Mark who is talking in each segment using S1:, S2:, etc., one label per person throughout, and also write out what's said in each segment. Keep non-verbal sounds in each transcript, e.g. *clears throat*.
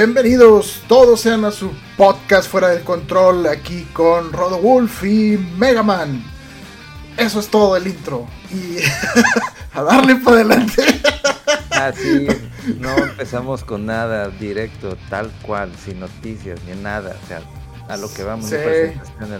S1: Bienvenidos todos sean a su podcast fuera del control aquí con Rodo Wolf y Mega Man. Eso es todo el intro y *laughs* a darle para adelante.
S2: Así, no empezamos con nada directo, tal cual, sin noticias ni nada, o sea, a lo que vamos,
S1: Sí.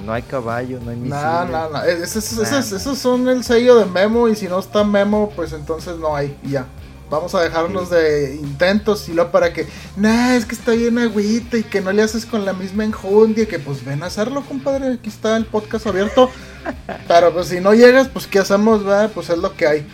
S2: no hay caballo, no hay misiles.
S1: No, no, no. Esos son el sello de Memo y si no está Memo, pues entonces no hay. y ya. Vamos a dejarnos de intentos y luego para que, nah, es que está bien agüita y que no le haces con la misma enjundia, que pues ven a hacerlo, compadre. Aquí está el podcast abierto. Pero pues si no llegas, pues ¿qué hacemos? va? Pues es lo que hay.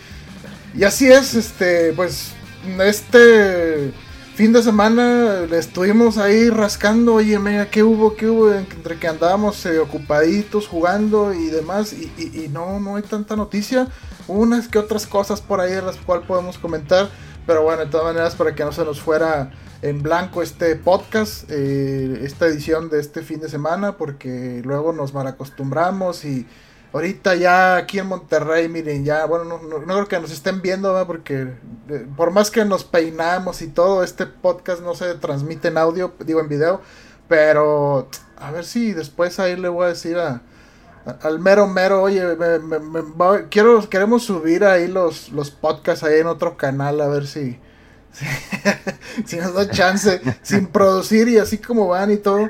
S1: Y así es, este, pues este fin de semana estuvimos ahí rascando, oye, mega, ¿qué hubo? ¿Qué hubo? Entre que andábamos eh, ocupaditos jugando y demás, y no, no hay tanta noticia. Unas que otras cosas por ahí de las cuales podemos comentar, pero bueno, de todas maneras, para que no se nos fuera en blanco este podcast, eh, esta edición de este fin de semana, porque luego nos malacostumbramos y ahorita ya aquí en Monterrey, miren, ya, bueno, no, no- no creo que nos estén viendo, ¿verdad? porque eh, por más que nos peinamos y todo, este podcast no se transmite en audio, digo en video, pero a ver si después ahí le voy a decir a, a- al mero mero, oye, me- me- va- quiero, queremos subir ahí los, los podcasts ahí en otro canal, a ver si, *laughs* si nos da chance, sin producir y así como van y todo.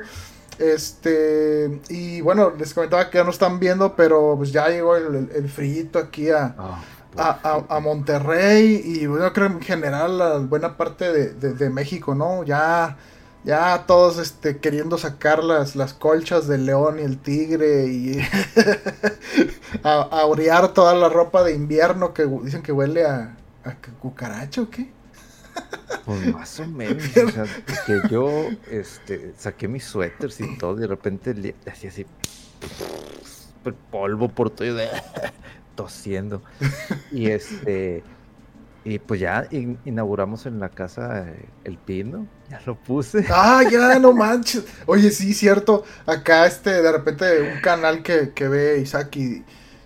S1: Este, y bueno, les comentaba que ya no están viendo, pero pues ya llegó el, el, el frillito aquí a,
S2: Oh,
S1: a, a- a Monterrey y bueno, creo en general a buena parte de, de- de México, ¿no? Ya, ya todos este, queriendo sacar las, las colchas del león y el tigre y *laughs* a, orear toda la ropa de invierno que dicen que huele a, a cucaracha o qué.
S2: Pues más o menos, o sea, que yo este, saqué mis suéteres y todo, y de repente le hacía así polvo por todo, *laughs* tosiendo. Y este, y pues ya in- inauguramos en la casa eh, el pino, ya lo puse.
S1: Ah, ya, no manches. Oye, sí, cierto. Acá, este, de repente, un canal que, que ve Isaac y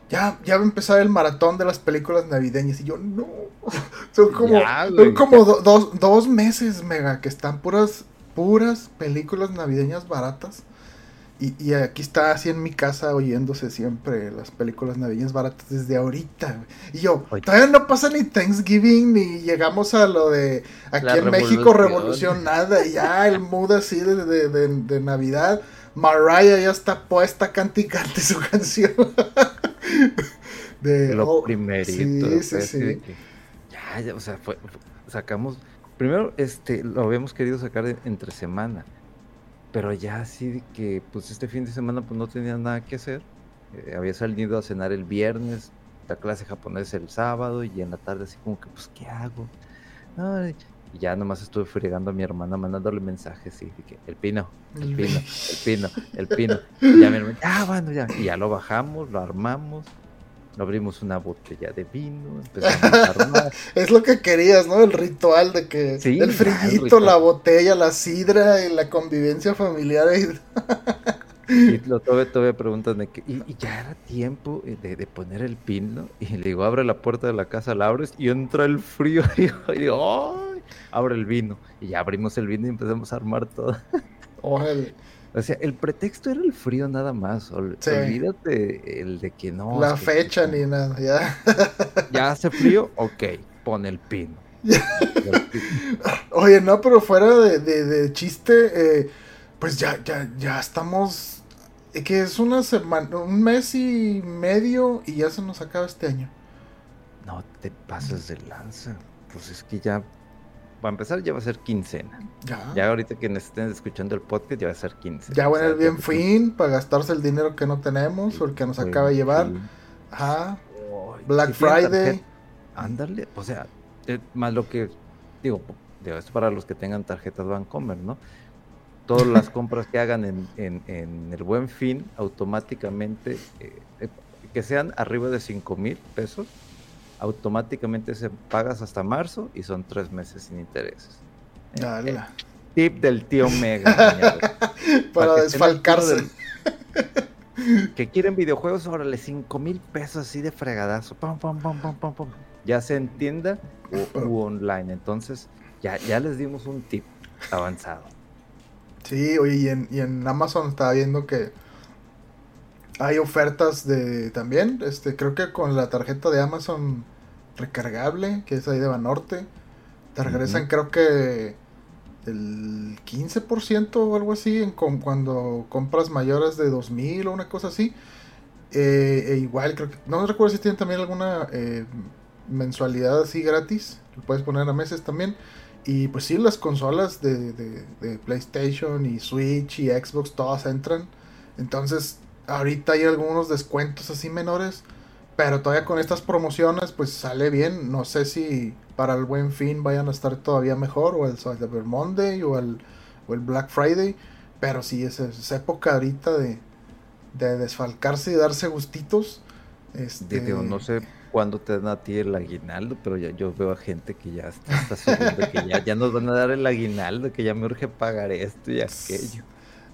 S1: ya, ya va a empezar el maratón de las películas navideñas. Y yo, no. *laughs* Son como,
S2: Ya,
S1: son como do- dos, dos meses, mega, que están puras, puras películas navideñas baratas. Y, y aquí está así en mi casa oyéndose siempre las películas navideñas baratas desde ahorita. Y yo, todavía no pasa ni Thanksgiving ni llegamos a lo de aquí
S2: La
S1: en México
S2: revolución.
S1: revolución, nada. Y ya el mood así de, de, de- de Navidad. Mariah ya está puesta cante y cante su *laughs* canción. *laughs* de,
S2: lo
S1: oh,
S2: primerito.
S1: Sí, sí,
S2: de
S1: sí.
S2: que, ya, ya, o sea, fue, sacamos, primero, este, lo habíamos querido sacar de- entre semana, pero ya así de que, pues este fin de semana, pues no tenía nada que hacer. Eh, había salido a cenar el viernes, la clase japonesa el sábado, y en la tarde así como que, pues, ¿qué hago? Ay, y ya nomás estuve fregando a mi hermana, mandándole mensajes, y el pino, el pino, *laughs* el pino, el pino. Y ya mi hermana, ah, bueno, ya. Y ya lo bajamos, lo armamos, lo abrimos una botella de vino, empezamos a armar. *laughs*
S1: Es lo que querías, ¿no? El ritual de que
S2: Sí,
S1: el
S2: el
S1: frillito,
S2: ritual.
S1: la botella, la sidra y la convivencia familiar. y-
S2: Y *laughs* lo, todavía, todavía preguntan de que, y, y ya era tiempo eh, de, de poner el pino. Y le digo, abre la puerta de la casa, la abres y entra el frío. Y digo, ¡ay! Abre el vino. Y ya abrimos el vino y empezamos a armar todo.
S1: Órale.
S2: O sea, el pretexto era el frío nada más. ol-
S1: Sí.
S2: Olvídate el de que no.
S1: la
S2: es que-
S1: fecha ni nada, ya. *laughs*
S2: Ya hace frío, ok, pon el pino. *laughs*
S1: Oye, no, pero fuera de, de- de chiste, eh, pues ya, ya, ya estamos. eh, que es una semana, un mes y medio y ya se nos acaba este año.
S2: No te pases de lanza. Pues es que ya, para empezar, ya va a ser quincena.
S1: Ya.
S2: Ya ahorita que estén escuchando el podcast, ya va a ser quincena.
S1: Ya bueno,
S2: sea,
S1: el bien fin para gastarse el dinero que no tenemos o el que nos acaba de llevar.
S2: Sí.
S1: Ajá. Black
S2: si
S1: Friday.
S2: Ándale, o sea, eh, más lo que digo, digo, esto para los que tengan tarjetas Bancomer, ¿no? Todas *laughs* las compras que hagan en, en- en el buen fin, automáticamente, eh, eh, que sean arriba de 5 mil pesos, automáticamente se pagas hasta marzo y son tres meses sin intereses.
S1: Dale.
S2: eh, tip del tío Mega. *laughs*
S1: para
S2: tiro
S1: desfalcarse.
S2: del- que quieren videojuegos, órale, 5 mil pesos así de fregadazo. Pam, pam, pam, pam, pam, pam. Ya sea en tienda o u online. Entonces, ya, ya les dimos un tip avanzado.
S1: Sí, oye, y en, y en Amazon estaba viendo que hay ofertas de también, este, creo que con la tarjeta de Amazon recargable, que es ahí de Banorte, te regresan creo que el 15% o algo así en com- cuando compras mayores de 2000 o una cosa así. Eh, e igual, creo que, no recuerdo si tienen también alguna eh, mensualidad así gratis, lo puedes poner a meses también. Y pues sí, las consolas de, de- de PlayStation y Switch y Xbox todas entran. Entonces, ahorita hay algunos descuentos así menores. Pero todavía con estas promociones, pues sale bien. No sé si para el buen fin vayan a estar todavía mejor. O el Cyber Monday o el, o el Black Friday. Pero sí, es, es época ahorita de, de desfalcarse y darse gustitos. Este,
S2: Digo, no sé cuándo te dan a ti el aguinaldo, pero ya yo veo a gente que ya está, subiendo, que ya, ya nos van a dar el aguinaldo, que ya me urge pagar esto y *laughs* aquello.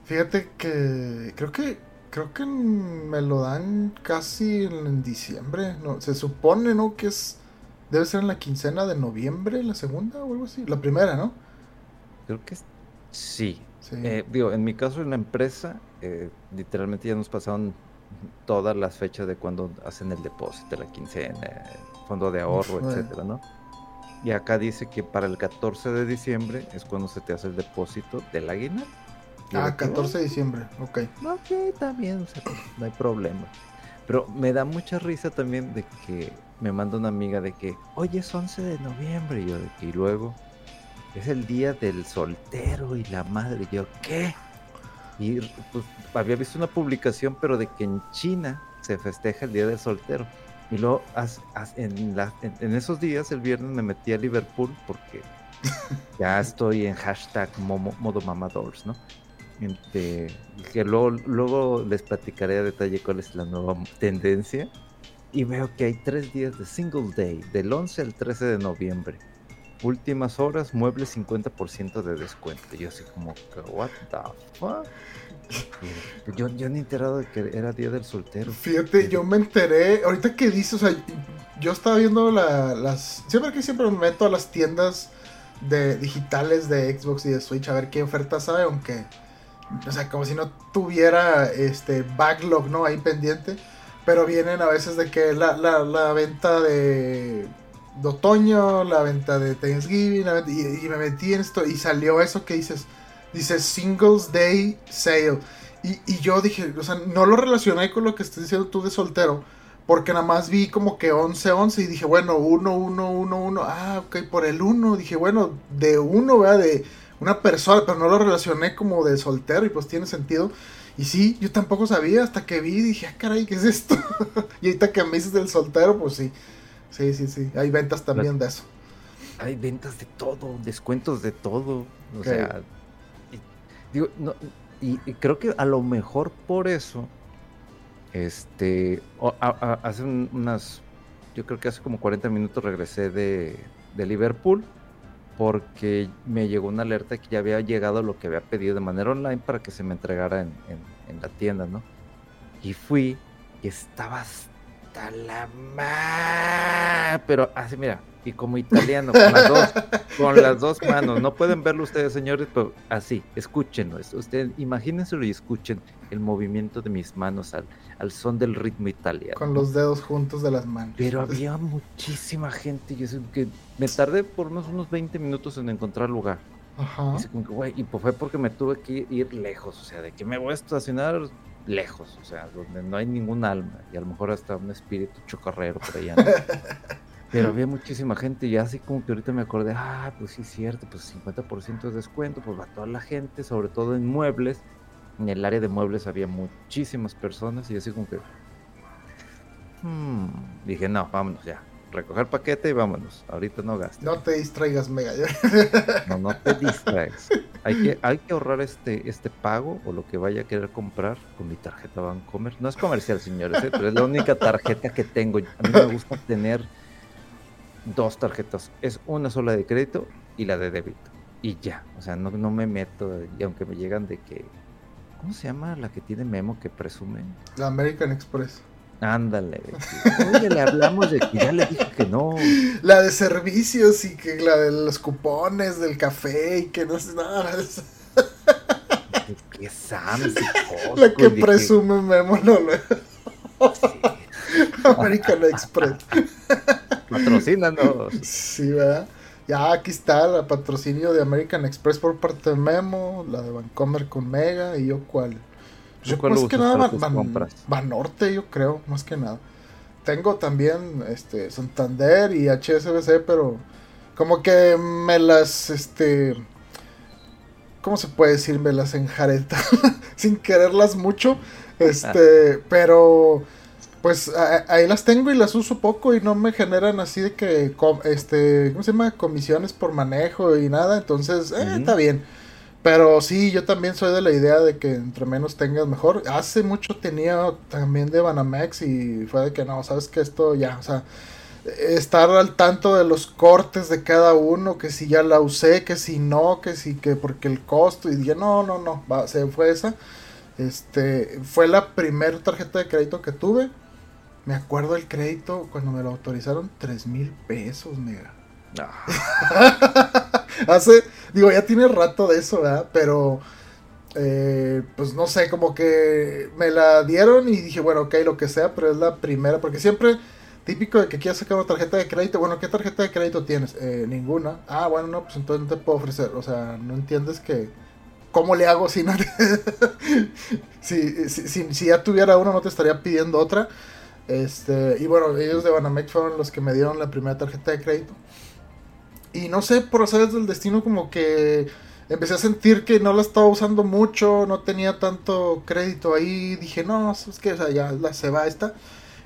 S1: Fíjate que creo que creo que me lo dan casi en, en diciembre, no, se supone, ¿no? Que es debe ser en la quincena de noviembre, la segunda o algo así, la primera, ¿no?
S2: Creo que sí.
S1: Sí.
S2: Eh, digo, en mi caso en la empresa, eh, literalmente ya nos pasaron todas las fechas de cuando hacen el depósito, la quincena, el fondo de ahorro,
S1: Uf,
S2: etcétera, ¿no? Y acá dice que para el 14 de diciembre es cuando se te hace el depósito del aguinaldo.
S1: Ah,
S2: de que,
S1: 14 de diciembre, ok.
S2: "Oh, Ok, bien, o sea, pues, no hay problema. Pero me da mucha risa también de que me manda una amiga de que, oye, es 11 de noviembre. Y yo de que, y luego, es el día del soltero y la madre. Y yo, ¿qué? Y pues había visto una publicación, pero de que en China se festeja el día del soltero. Y luego, as- as- en, la- en- en esos días, el viernes me metí a Liverpool porque *laughs* ya estoy en hashtag momo- modo ¿no? Este, que luego, luego les platicaré a detalle cuál es la nueva tendencia. Y veo que hay tres días de Single Day, del 11 al 13 de noviembre. Últimas horas, muebles 50% de descuento. Y yo así como, que, what the fuck? *laughs* Yo, yo ni enterado de que era día del soltero.
S1: Fíjate, yo me enteré, ahorita que dices, o sea, yo estaba viendo la- las, siempre que siempre me meto a las tiendas de digitales de Xbox y de Switch a ver qué ofertas hay, aunque, o sea, como si no tuviera este backlog, ¿no? Ahí pendiente, pero vienen a veces de que la, la, la venta de, de otoño, la venta de Thanksgiving, y, me metí en esto y salió eso que dices, dice Singles Day Sale. Y, y yo dije, o sea, no lo relacioné con lo que estás diciendo tú de soltero. Porque nada más vi como que 11-11 y dije, bueno, 1-1-1-1. Ah, ok, por el 1. Dije, bueno, de uno, ¿verdad? De una persona, pero no lo relacioné como de soltero y pues tiene sentido. Y sí, yo tampoco sabía hasta que vi y dije, ah, caray, ¿qué es esto? *laughs* y ahorita que me dices del soltero, pues sí. Sí, sí, sí. Hay ventas también de eso.
S2: Hay ventas de todo, descuentos de todo. O sea, y, digo, no, y, y creo que a lo mejor por eso, este, o- a- a- hace un- unas, yo creo que hace como 40 minutos regresé de, de Liverpool porque me llegó una alerta que ya había llegado lo que había pedido de manera online para que se me entregara en, en- en la tienda, ¿no? Y fui y estaba hasta la ma... Pero así, mira, y como italiano, con las dos, con las dos manos. No pueden verlo ustedes, señores, pero así, escúchenlo. es- Ustedes imagínenselo y escuchen el movimiento de mis manos al, al son del ritmo italiano.
S1: Con los dedos juntos de las manos.
S2: Pero había muchísima gente. Y eso que me tardé por unos, unos 20 minutos en encontrar lugar.
S1: Ajá.
S2: Y, como que, güey, y pues fue porque me tuve que ir lejos. O sea, de que me voy a estacionar lejos. O sea, donde no hay ningún alma. Y a lo mejor hasta un espíritu chocarrero por allá. ¿no? *laughs* Pero había muchísima gente y así como que ahorita me acordé, ah, pues sí es cierto, pues 50% de descuento, pues va toda la gente, sobre todo en muebles. En el área de muebles había muchísimas personas y así como que... hmm, Dije, no, vámonos ya. Recoger paquete y vámonos. Ahorita no gastes.
S1: No te distraigas, mega. *laughs*
S2: No, no te distraes. Hay que, hay que ahorrar este, este pago o lo que vaya a querer comprar con mi tarjeta Bancomer. No es comercial, señores, ¿eh? pero es la única tarjeta que tengo. A mí me gusta tener dos tarjetas. Es una sola de crédito y la de débito. Y ya. O sea, no, no me meto. Y aunque me llegan de que. ¿Cómo se llama la que tiene Memo que presume?
S1: La American Express.
S2: Ándale. Oye, le hablamos de que ya le dije que no.
S1: La de servicios y que la de los cupones del café y que no sé nada. *laughs*
S2: Que Sam's y
S1: La que presume Memo, no, no. American Express.
S2: Patrocínanos.
S1: Sí, ¿verdad? Ya aquí está el patrocinio de American Express por parte de Memo, la de Vancomer con Mega y yo cuál.
S2: ¿Tú
S1: Yo más que nada Van, Van-? Banorte, yo creo, más que nada. Tengo también este Santander y HSBC, pero como que me las este ¿cómo se puede decir? Me las enjareta *laughs* sin quererlas mucho. Este, *laughs* pero pues a- ahí las tengo y las uso poco y no me generan así de que com- este, ¿cómo se llama? comisiones por manejo y nada, entonces eh, está bien. Pero sí, yo también soy de la idea de que entre menos tengas mejor. Hace mucho tenía también de Banamex y fue de que no, sabes que esto ya, o sea, estar al tanto de los cortes de cada uno, que si ya la usé, que si no, que si que porque el costo y dije, no, no, no, va, se fue esa. Este, fue la primera tarjeta de crédito que tuve. Me acuerdo el crédito cuando me lo autorizaron, 3 mil pesos, mega.
S2: Ah, *laughs*
S1: Hace, digo, ya tiene rato de eso, ¿verdad? Pero, eh, pues no sé, como que me la dieron y dije, bueno, ok, lo que sea, pero es la primera, porque siempre, típico de que quieras sacar una tarjeta de crédito, bueno, ¿qué tarjeta de crédito tienes? Eh, ninguna. Ah, bueno, no, pues entonces no te puedo ofrecer, o sea, no entiendes que, ¿cómo le hago si no? *laughs* si, si, si, si ya tuviera una, no te estaría pidiendo otra. Este, y bueno, ellos de Banamex fueron los que me dieron la primera tarjeta de crédito. Y no sé, por hacer del destino, como que empecé a sentir que no la estaba usando mucho, no tenía tanto crédito ahí. Dije, no, es que ya la, se va esta.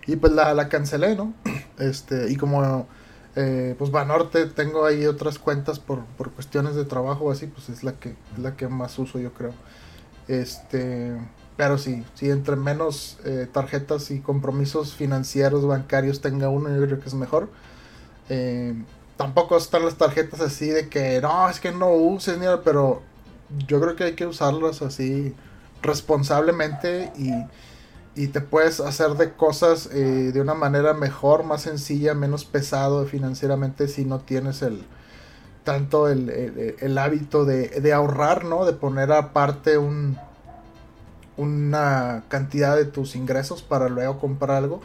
S1: Y pues la, la cancelé, ¿no? *clears throat* Este, y como eh, pues Banorte, tengo ahí otras cuentas por, por cuestiones de trabajo o así, pues es la que, es la que más uso, yo creo. Este, pero sí, sí, entre menos eh, tarjetas y compromisos financieros, bancarios tenga uno, yo creo que es mejor. Eh, tampoco están las tarjetas así de que no, es que no uses, ni pero yo creo que hay que usarlas así responsablemente y, y te puedes hacer de cosas eh, de una manera mejor, más sencilla, menos pesado financieramente si no tienes el tanto el, el- el hábito de, de ahorrar, ¿no? De poner aparte un, una cantidad de tus ingresos para luego comprar algo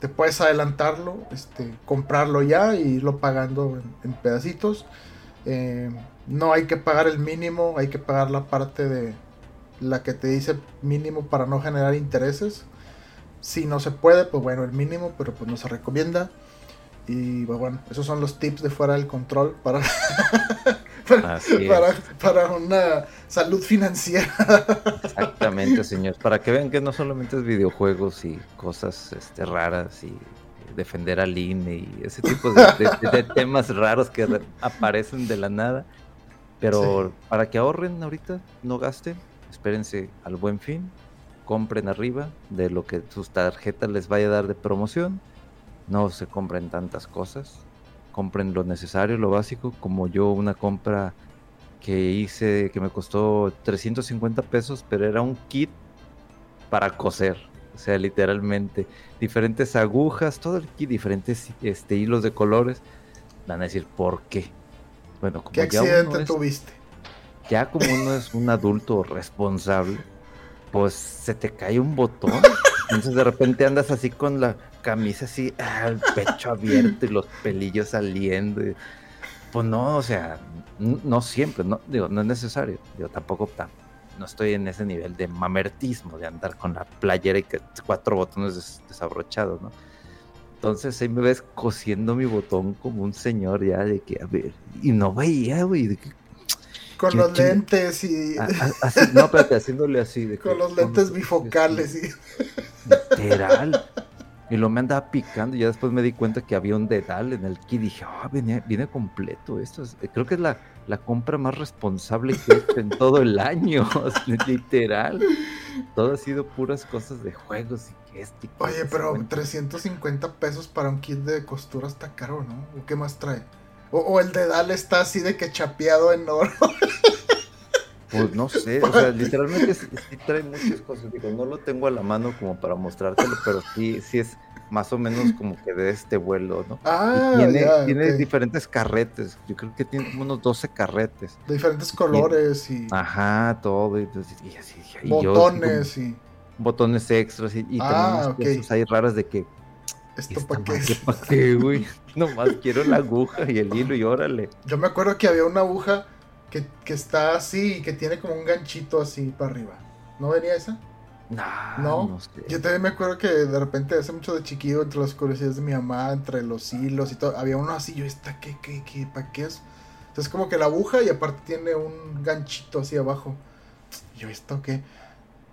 S1: te puedes adelantarlo, este, comprarlo ya y irlo pagando en, en pedacitos. Eh, no hay que pagar el mínimo, hay que pagar la parte de la que te dice mínimo para no generar intereses. Si no se puede, pues bueno, el mínimo, pero pues no se recomienda. Y pues bueno, esos son los tips de fuera del control *laughs* para, para, una salud financiera.
S2: Exactamente, señor. Para que vean que no solamente es videojuegos y cosas este, raras y defender al INE y ese tipo de, de- de temas raros que re- aparecen de la nada. Pero
S1: Sí.
S2: para que ahorren ahorita, no gasten, espérense al buen fin, compren arriba de lo que sus tarjetas les vaya a dar de promoción. No se compren tantas cosas, compren lo necesario, lo básico, como yo una compra que hice que me costó 350 pesos, pero era un kit para coser. O sea, literalmente, diferentes agujas, todo el kit, diferentes este, hilos de colores. Van a decir, ¿por qué? Bueno, como
S1: ¿Qué accidente
S2: es,
S1: tuviste?
S2: ya como uno es un adulto responsable, pues se te cae un botón. *laughs* Entonces de repente andas así con la camisa así, ah, el pecho *laughs* abierto y los pelillos saliendo. y- Pues no, o sea, no siempre, no, digo, no es necesario. Digo, tampoco no estoy en ese nivel de mamertismo, de andar con la playera y que cuatro botones des- desabrochados, ¿no? Entonces ahí me ves cosiendo mi botón como un señor ya de que, a ver, y no veía, güey,
S1: con los lentes y.
S2: no, espérate, haciéndole así. De *laughs*
S1: con los lentes bifocales y. *laughs*
S2: Literal. Y lo me andaba picando y ya después me di cuenta que había un dedal en el que dije, ah, viene, viene completo. Esto es, creo que es la, la compra más responsable que he hecho en todo el año. *laughs* literal. Todo ha sido puras cosas de juegos y que este.
S1: Oye, pero 350 pesos para un kit de costura está caro, ¿no? ¿O qué más trae? O, el dedal está así de que chapeado en oro. *laughs*
S2: Pues no sé, o sea, literalmente sí, trae muchas cosas. Digo, no lo tengo a la mano como para mostrártelo, pero sí, sí es más o menos como que de este vuelo, ¿no?
S1: Ah,
S2: tiene, tiene diferentes carretes. Yo creo que tiene como unos 12 carretes.
S1: De diferentes colores y.
S2: Ajá, todo. Y,
S1: así, botones y.
S2: Botones extras y, y
S1: ah,
S2: también cosas ahí raras de que
S1: ¿Esto para qué?
S2: ¿Para qué, güey? *laughs* Nomás quiero la aguja y el hilo y órale.
S1: Yo me acuerdo que había una aguja que, está así y que tiene como un ganchito así para arriba. ¿No venía esa?
S2: no.
S1: Yo también me acuerdo que de repente hace mucho de chiquillo, entre las curiosidades de mi mamá, entre los hilos y todo, había uno así, yo, ¿esta qué, qué, qué, para qué es? Entonces como que la aguja y aparte tiene un ganchito así abajo. Yo, ¿esto qué?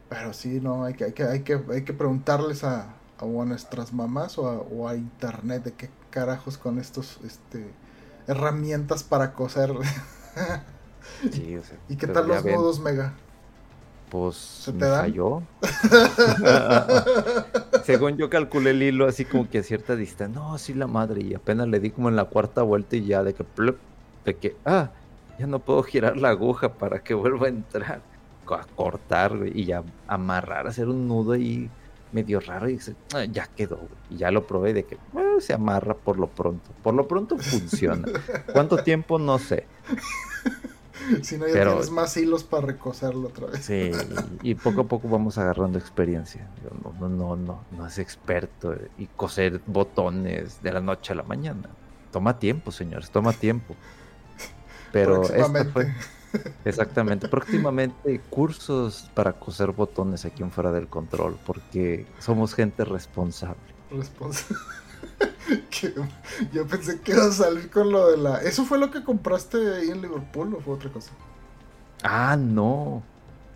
S1: Pero sí, no, hay que, hay que, hay que, hay que preguntarles a, o a nuestras mamás o a, internet de qué carajos con estos este herramientas para coser. *laughs*
S2: sí, o sea,
S1: ¿Y qué tal los nudos mega?
S2: Pues ¿Se te falló. *laughs* Según yo calculé el hilo así como que a cierta distancia. No, sí la madre. Y apenas le di como en la cuarta vuelta y ya de que de que ah, ya no puedo girar la aguja para que vuelva a entrar. A cortar y ya amarrar, hacer un nudo ahí medio raro y dice, ah, ya quedó, y ya lo probé de que se amarra por lo pronto. Por lo pronto funciona. ¿Cuánto tiempo? No sé. *laughs*
S1: Si no, ya tienes más hilos para recoserlo otra vez.
S2: Sí, y, poco a poco vamos agarrando experiencia. no, no, no, no, es experto y coser botones de la noche a la mañana. Toma tiempo, señores, toma tiempo. Pero esta fue, Exactamente. Próximamente cursos para coser botones aquí en Fuera del Control, porque somos gente responsable.
S1: Responsable. *laughs* Yo pensé que iba a salir con lo de la... ¿Eso fue lo que compraste ahí en Liverpool o fue otra cosa?
S2: Ah, no.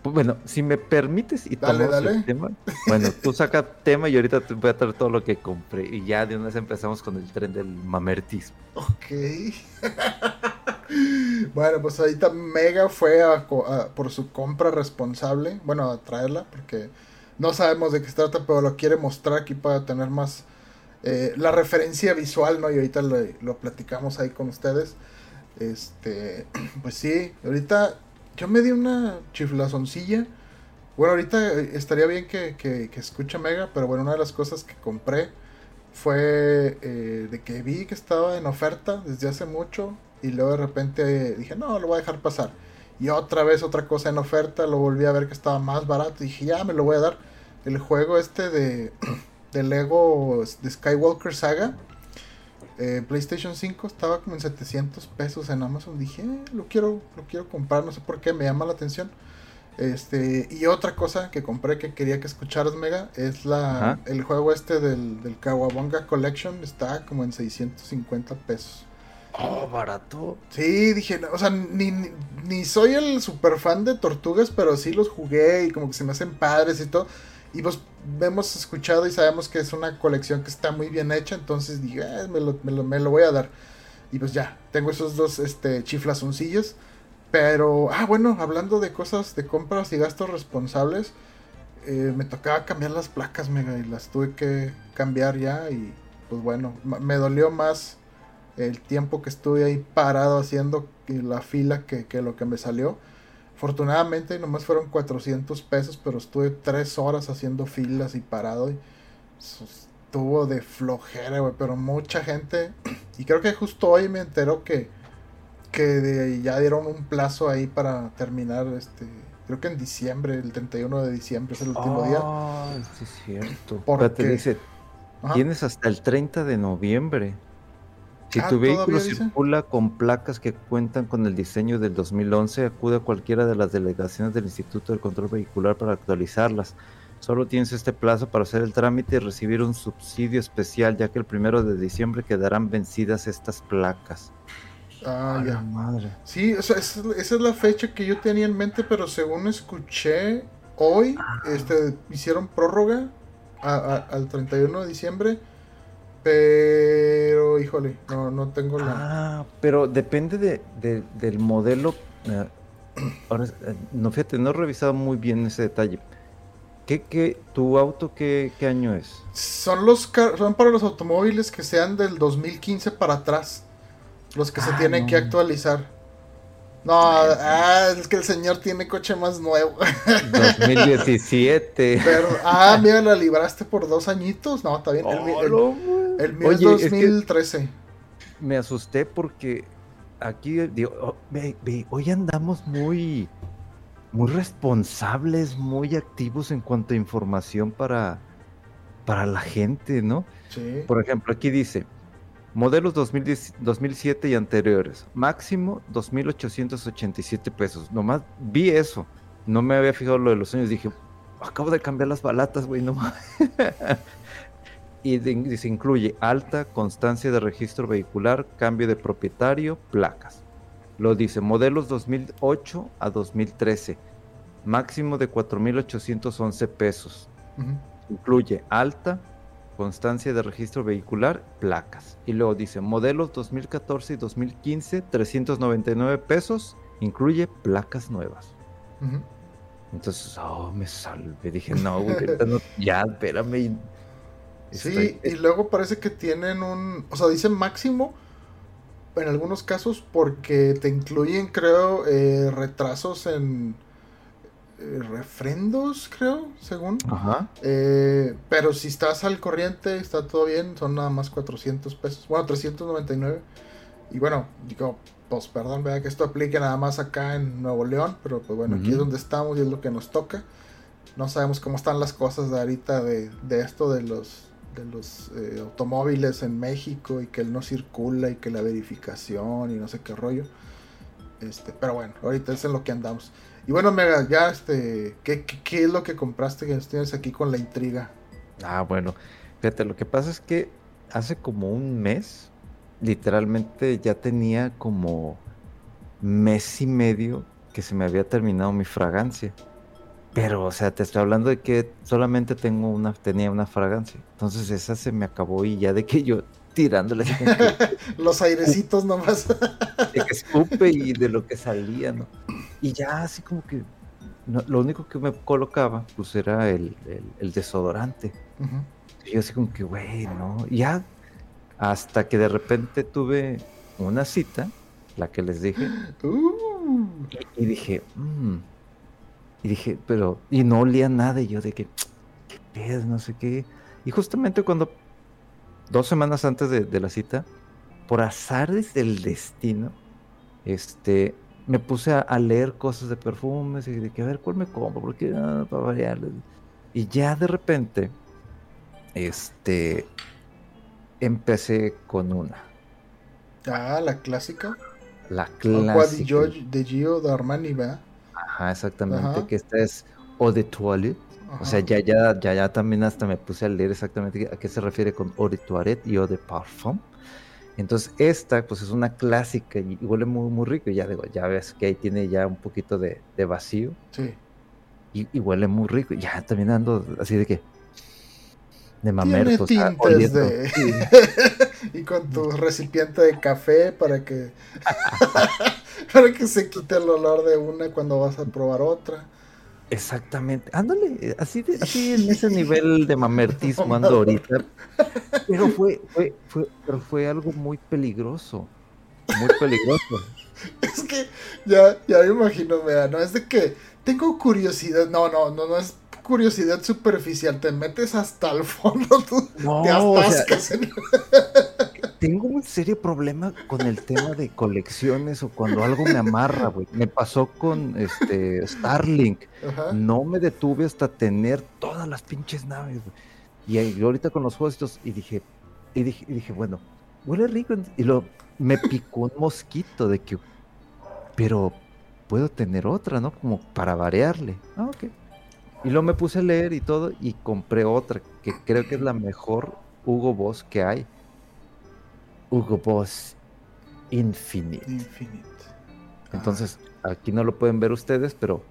S2: Bueno, si me permites y
S1: dale, dale.
S2: el tema. Bueno, tú saca tema y ahorita te voy a traer todo lo que compré. Y ya de una vez empezamos con el tren del mamertismo.
S1: Ok. *laughs* bueno, pues ahorita Mega fue por su compra responsable. Bueno, a traerla, porque no sabemos de qué se trata, pero lo quiere mostrar aquí para tener más eh, la referencia visual, ¿no? Y ahorita lo, lo platicamos ahí con ustedes. Este, *clears throat* pues sí, ahorita yo me di una chiflazoncilla. Bueno, ahorita eh, estaría bien que, que, escuche Mega, pero bueno, una de las cosas que compré fue eh, de que vi que estaba en oferta desde hace mucho y luego de repente dije, no, lo voy a dejar pasar. Y otra vez otra cosa en oferta, lo volví a ver que estaba más barato y dije, ya me lo voy a dar. El juego este de, *clears throat* de Lego de Skywalker Saga eh, PlayStation 5 estaba como en 700 pesos en Amazon. Dije, eh, lo quiero, lo quiero comprar, no sé por qué, me llama la atención. Este, y otra cosa que compré que quería que escucharas, Mega, es la el juego este del, del Kawabonga Collection. Está como en 650 pesos.
S2: Oh, barato.
S1: Sí, dije, o sea, ni, ni, soy el super fan de tortugas, pero sí los jugué y como que se me hacen padres y todo. Y pues hemos escuchado y sabemos que es una colección que está muy bien hecha, entonces dije, ah, me, lo, me, lo, voy a dar. Y pues ya, tengo esos dos este, chiflazoncillos. Pero, ah, bueno, hablando de cosas de compras y gastos responsables, eh, me tocaba cambiar las placas, mega, y las tuve que cambiar ya. Y pues bueno, me dolió más el tiempo que estuve ahí parado haciendo la fila que, que lo que me salió. Afortunadamente nomás fueron 400 pesos, pero estuve tres horas haciendo filas y parado. Y estuvo de flojera, güey. Pero mucha gente. *clears throat* Y creo que justo hoy me enteró que, que ya dieron un plazo ahí para terminar este. Creo que en diciembre, el 31 de diciembre es el último día.
S2: Ah, sí es cierto. Porque te dice, tienes hasta el 30 de noviembre. Si ah, tu vehículo circula con placas que cuentan con el diseño del 2011, acude a cualquiera de las delegaciones del Instituto del Control Vehicular para actualizarlas. Solo tienes este plazo para hacer el trámite y recibir un subsidio especial, ya que el primero de diciembre quedarán vencidas estas placas.
S1: Ah, ya.
S2: madre.
S1: Sí, o sea, esa, esa es la fecha que yo tenía en mente, pero según escuché, hoy este, hicieron prórroga a- a- al 31 de diciembre. Pero, híjole, no, no tengo la...
S2: Ah, pero depende de, de- del modelo. eh, ahora, eh, no, fíjate, no he revisado muy bien ese detalle. ¿Qué, qué, ¿Tu auto qué, qué año es?
S1: Son, los son para los automóviles que sean del 2015 para atrás. Los que se
S2: Ah,
S1: tienen
S2: no.
S1: que actualizar. No, ah, es que el señor tiene coche más nuevo.
S2: 2017. *laughs*
S1: Pero, ah, mira, la libraste por dos añitos. No, está bien. El,
S2: Oh,
S1: el- *laughs*
S2: güey.
S1: El mío
S2: Oye,
S1: es
S2: es que
S1: 2013.
S2: me asusté porque aquí digo, oh, hoy andamos muy, muy responsables, muy activos en cuanto a información para, para la gente, ¿no?
S1: Sí.
S2: Por ejemplo, aquí dice, modelos 2010 2007 y anteriores, máximo 2.887 pesos. Nomás vi eso, no me había fijado lo de los años, dije, acabo de cambiar las balatas, güey, no *laughs* mames". Y de- se incluye alta, constancia de registro vehicular, cambio de propietario, placas. Lo dice, modelos 2008 a 2013, máximo de 4.811 pesos
S1: Ujú.
S2: incluye alta, constancia de registro vehicular, placas. Y luego dice modelos 2014 y 2015, 399 pesos, incluye placas nuevas. Entonces, oh, me salvé. Dije, no, güey, no- ya, espérame.
S1: Sí, y luego parece que tienen un, o sea, dicen máximo en algunos casos porque te incluyen, creo, eh, retrasos en eh, refrendos, creo, según.
S2: Ajá.
S1: Eh, pero si estás al corriente, está todo bien, son nada más 400 pesos, bueno, 399. Y bueno, digo, pues perdón, vea que esto aplique nada más acá en Nuevo León, pero pues bueno, aquí es donde estamos y es lo que nos toca. No sabemos cómo están las cosas de ahorita de, de esto de los de los eh, automóviles en México y que él no circula y que la verificación y no sé qué rollo. Este, pero bueno, ahorita es en lo que andamos. Y bueno, Mega, ya este, ¿qué, qué, es lo que compraste que tienes aquí con la intriga?
S2: Ah, bueno. Fíjate, lo que pasa es que hace como un mes, literalmente ya tenía como mes y medio que se me había terminado mi fragancia. Pero, o sea, te estoy hablando de que solamente tengo una, tenía una fragancia. Entonces esa se me acabó y ya de que yo tirándole *laughs*
S1: Los airecitos nomás.
S2: de que escupe y de lo que salía, ¿no? Y ya así como que no- lo único que me colocaba pues era el, el- el desodorante. Y yo así como que, güey, no. Y Ya hasta que de repente tuve una cita, la que les dije, *gasps*
S1: Uh,
S2: y, y dije, "Mm". Y dije, pero, y no olía nada, y yo de que, qué pedo, no sé qué. Y justamente cuando, dos semanas antes de, de la cita, por azares del destino, este, me puse a, a leer cosas de perfumes y de que a ver cuál me compro, porque ah, para variar. Y ya de repente, este, empecé con una,
S1: ah, la clásica.
S2: la clásica.
S1: Gio, de Gio de Armani, ¿verdad?
S2: Ajá, exactamente,
S1: Ajá.
S2: que esta es Eau de Toilette. O sea, ya, ya, ya, ya también hasta me puse a leer exactamente a qué se refiere con Eau de Toilette y Eau de Parfum. Entonces, esta, pues es una clásica y, huele muy, muy rico. Y ya digo, ya ves que ahí tiene ya un poquito de, de vacío
S1: Sí.
S2: y, y huele muy rico. Ya también ando así de que. De
S1: Tiene
S2: mamerto. o sea,
S1: tintes
S2: oliendo.
S1: de...
S2: Sí,
S1: y *laughs* con tu recipiente de café para que... *laughs* para que se quite el olor de una cuando vas a probar otra.
S2: Exactamente. Ándale, así, de- así en ese nivel de mamertismo ando ahorita. Pero fue, fue, fue, pero fue algo muy peligroso. Muy peligroso. *laughs*
S1: Es que ya, ya me imagino, vea, no es de que tengo curiosidad. No, no, no, no es curiosidad superficial. Te metes hasta el fondo, *laughs* tú
S2: No,
S1: te
S2: o sea,
S1: atascas en-
S2: tengo un serio problema con el tema de colecciones o cuando algo me amarra, güey. Me pasó con este Starlink.
S1: Ajá.
S2: No me detuve hasta tener todas las pinches naves, güey. Y ahí- ahorita con los juegos y dije, y dije, y dije, bueno, huele rico. Y lo, me picó un mosquito de que, pero puedo tener otra, ¿no? Como para variarle. Ah, ok. Y luego me puse a leer y todo y compré otra que creo que es la mejor Hugo Boss que hay. Hugo Boss Infinite.
S1: Infinite.
S2: Entonces, aquí no lo pueden ver ustedes, pero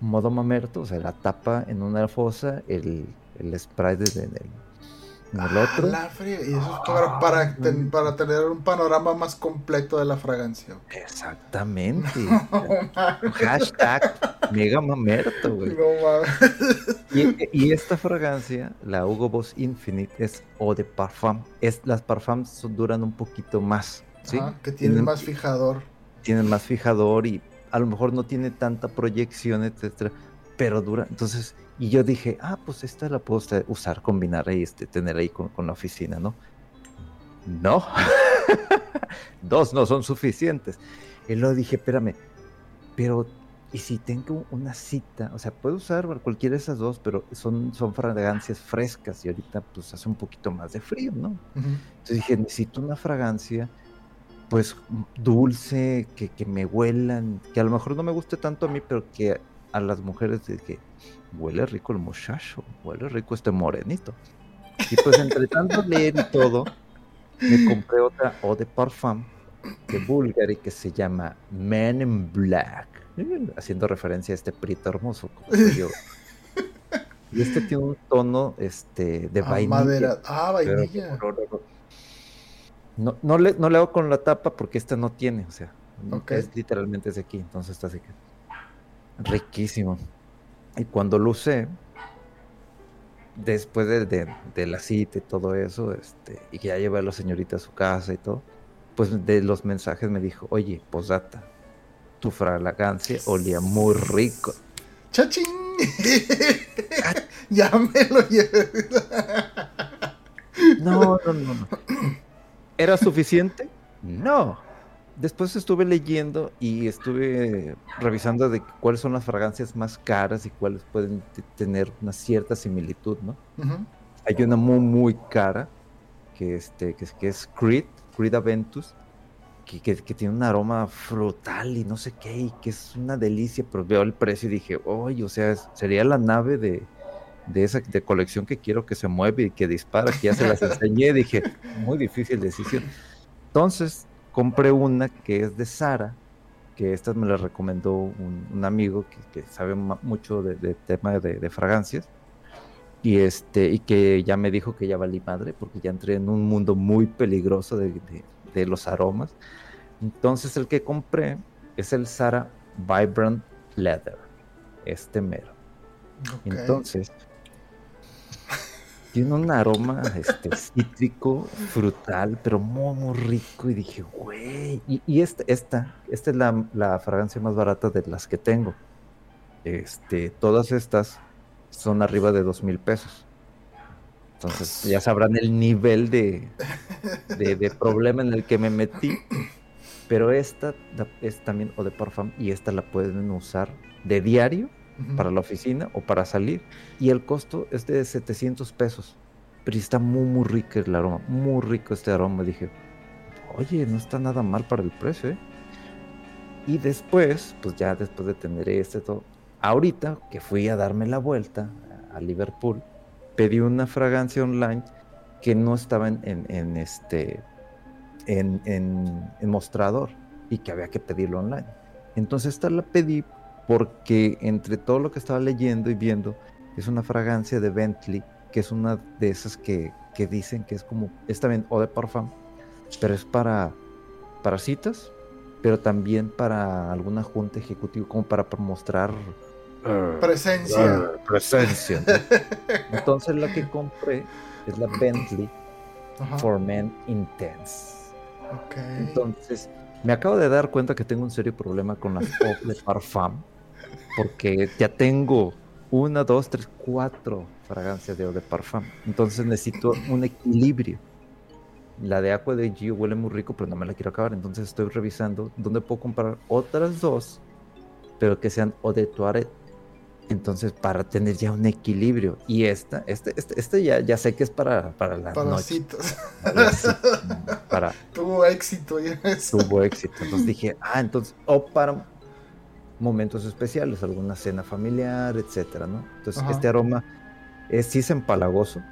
S2: modo mamerto, o sea, la tapa en una fosa, el, el spray desde el, el
S1: Ah,
S2: otro.
S1: la eso es para, para, ten- para tener un panorama más completo de la fragancia.
S2: Exactamente. *laughs* Hashtag mega mamerto, güey.
S1: No mames.
S2: Y, y esta fragancia, la Hugo Boss Infinite, es eau de parfum. Es, las parfums duran un poquito más, ¿sí?
S1: Ajá, que tiene
S2: Tienen-
S1: más fijador.
S2: Tienen más fijador y a lo mejor no tiene tanta proyección, etcétera, pero dura. Entonces, y yo dije, ah, pues esta la puedo usar, combinar ahí, este, tener ahí con, con la oficina, ¿no? No. *laughs* Dos no son suficientes. Y luego dije, espérame, pero ¿y si tengo una cita? O sea, puedo usar cualquiera de esas dos, pero son, son fragancias frescas y ahorita pues hace un poquito más de frío, ¿no?
S1: Ujú.
S2: Entonces dije, necesito una fragancia, pues dulce, que, que me huelan, que a lo mejor no me guste tanto a mí, pero que a las mujeres que huele rico el muchacho, huele rico este morenito. Y pues entre tanto leer y todo, me compré otra eau de parfum de Bulgari que se llama Man in Black, haciendo referencia a este prito hermoso, como yo. Y este tiene un tono este, de
S1: Ah,
S2: vainilla.
S1: madera. Ah, vainilla.
S2: no, no, le, no le hago con la tapa porque esta no tiene, o sea,
S1: Ok.
S2: es literalmente es de aquí, entonces está así que riquísimo. Y cuando lo usé, después de, de- de la cita y todo eso, este, y que ya llevé a la señorita a su casa y todo, pues de los mensajes me dijo, oye, posdata, tu fragancia olía muy rico.
S1: ¡Chachín! *laughs* ya me lo llevé.
S2: No, no, no, no. ¿Era suficiente? No. Después estuve leyendo y estuve revisando de cuáles son las fragancias más caras y cuáles pueden tener una cierta similitud, ¿no?
S1: Ujú.
S2: Hay una muy, muy cara que, este, que, es- que es Creed, Creed Aventus, que, que- que tiene un aroma frutal y no sé qué, y que es una delicia, pero veo el precio y dije, oye, o sea, sería la nave de, de esa de colección que quiero que se mueve y que dispara, que ya se las *laughs* enseñé, dije, muy difícil decisión. Entonces, compré una que es de Sara, que esta me la recomendó un, un amigo que, que sabe mucho de, de tema de, de fragancias y este y que ya me dijo que ya valí madre porque ya entré en un mundo muy peligroso de, de- los aromas. Entonces el que compré es el Sara Vibrant Leather este mero. Entonces tiene un aroma este, cítrico, frutal, pero muy, muy rico. Y dije, güey. Y, y esta, esta, esta es la, la fragancia más barata de las que tengo. Este, todas estas son arriba de dos mil pesos. Entonces ya sabrán el nivel de, de, de problema en el que me metí. Pero esta es también o de parfum y esta la pueden usar de diario Para la oficina o para salir. Y el costo es de 700 pesos. Pero está muy, muy rico el aroma. Muy rico este aroma. Dije, oye, no está nada mal para el precio, ¿eh? Y después, pues ya después de tener este todo, ahorita que fui a darme la vuelta a Liverpool, pedí una fragancia online que no estaba en, en- en este en- en mostrador y que había que pedirlo online. Entonces esta la pedí porque entre todo lo que estaba leyendo y viendo es una fragancia de Bentley que es una de esas que, que dicen que es como es también eau de parfum pero es para para citas pero también para alguna junta ejecutiva como para, mostrar
S1: Presencia.
S2: presencia ¿no? *laughs* entonces la que compré es la Bentley for Men Intense
S1: Ok.
S2: entonces, me acabo de dar cuenta que tengo un serio problema con las eau de parfum, porque ya tengo una, dos, tres, cuatro fragancias de eau de parfum. Entonces necesito un equilibrio. La de Aqua de Gio huele muy rico, pero no me la quiero acabar. Entonces estoy revisando dónde puedo comprar otras dos, pero que sean eau de Toilette. Entonces, para tener ya un equilibrio. Y esta, este, este, este ya, ya sé que es para, para la noche.
S1: Parasitos.
S2: Para, para, *laughs*
S1: Tuvo éxito ya eso.
S2: tuvo éxito. Entonces dije, ah, entonces, o para momentos especiales, alguna cena familiar, etcétera, ¿no? Entonces, este aroma es, sí es empalagoso.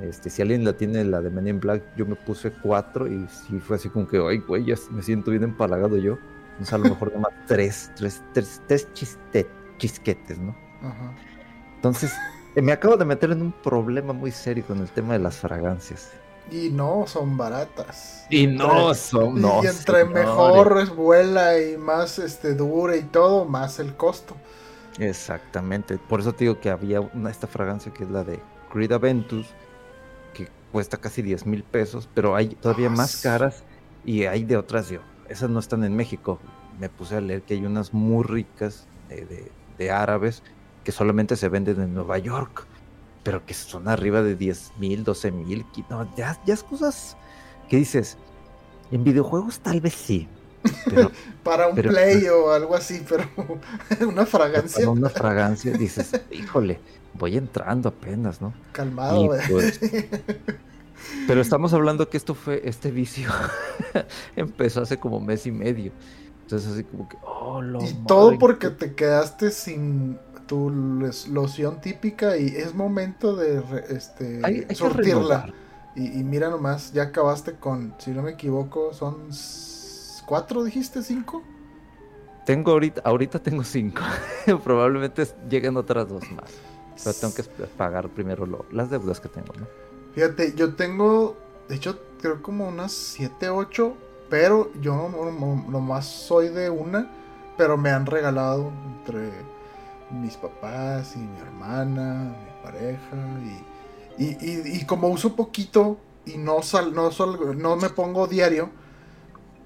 S2: Este, si alguien la tiene la de Men in Black, yo me puse cuatro y sí fue así como que, ay, güey, ya me siento bien empalagado yo. Entonces, a lo mejor nomás *laughs* tres, tres, tres, tres chisquetes, ¿no? Entonces, eh, me acabo de meter en un problema muy serio con el tema de las fragancias.
S1: Y no son baratas.
S2: Y no son, no.
S1: Y entre mejor vuela y más este dura y todo, más el costo.
S2: Exactamente. Por eso te digo que había una, esta fragancia que es la de Creed Aventus, que cuesta casi 10 mil pesos, pero hay todavía más caras y hay de otras. Yo, esas no están en México. Me puse a leer que hay unas muy ricas de, de árabes que solamente se venden en Nueva York pero que son arriba de 10 mil, 12 mil, no, ya, ya es cosas que dices, en videojuegos tal vez sí. *laughs*
S1: para un play o algo así, pero *laughs* una fragancia. Para
S2: una fragancia dices, híjole, voy entrando apenas, ¿no?
S1: Calmado. Pues, *laughs*
S2: pero estamos hablando que esto fue, este vicio empezó hace como mes y medio. Entonces así como que, oh, lo
S1: Y todo porque te quedaste sin tu loción típica y es momento de este, sortirla. Y, mira nomás, ya acabaste con, si no me equivoco, son cuatro, dijiste, cinco.
S2: Tengo ahorita, ahorita tengo cinco. *laughs* Probablemente lleguen otras dos más. Pero tengo que pagar primero las deudas que tengo, ¿no?
S1: Fíjate, yo tengo, de hecho, creo como unas siete, ocho, pero yo nomás no, no soy de una, pero me han regalado entre mis papás y mi hermana, mi pareja y, y, como uso poquito y no sal, no, no me pongo diario,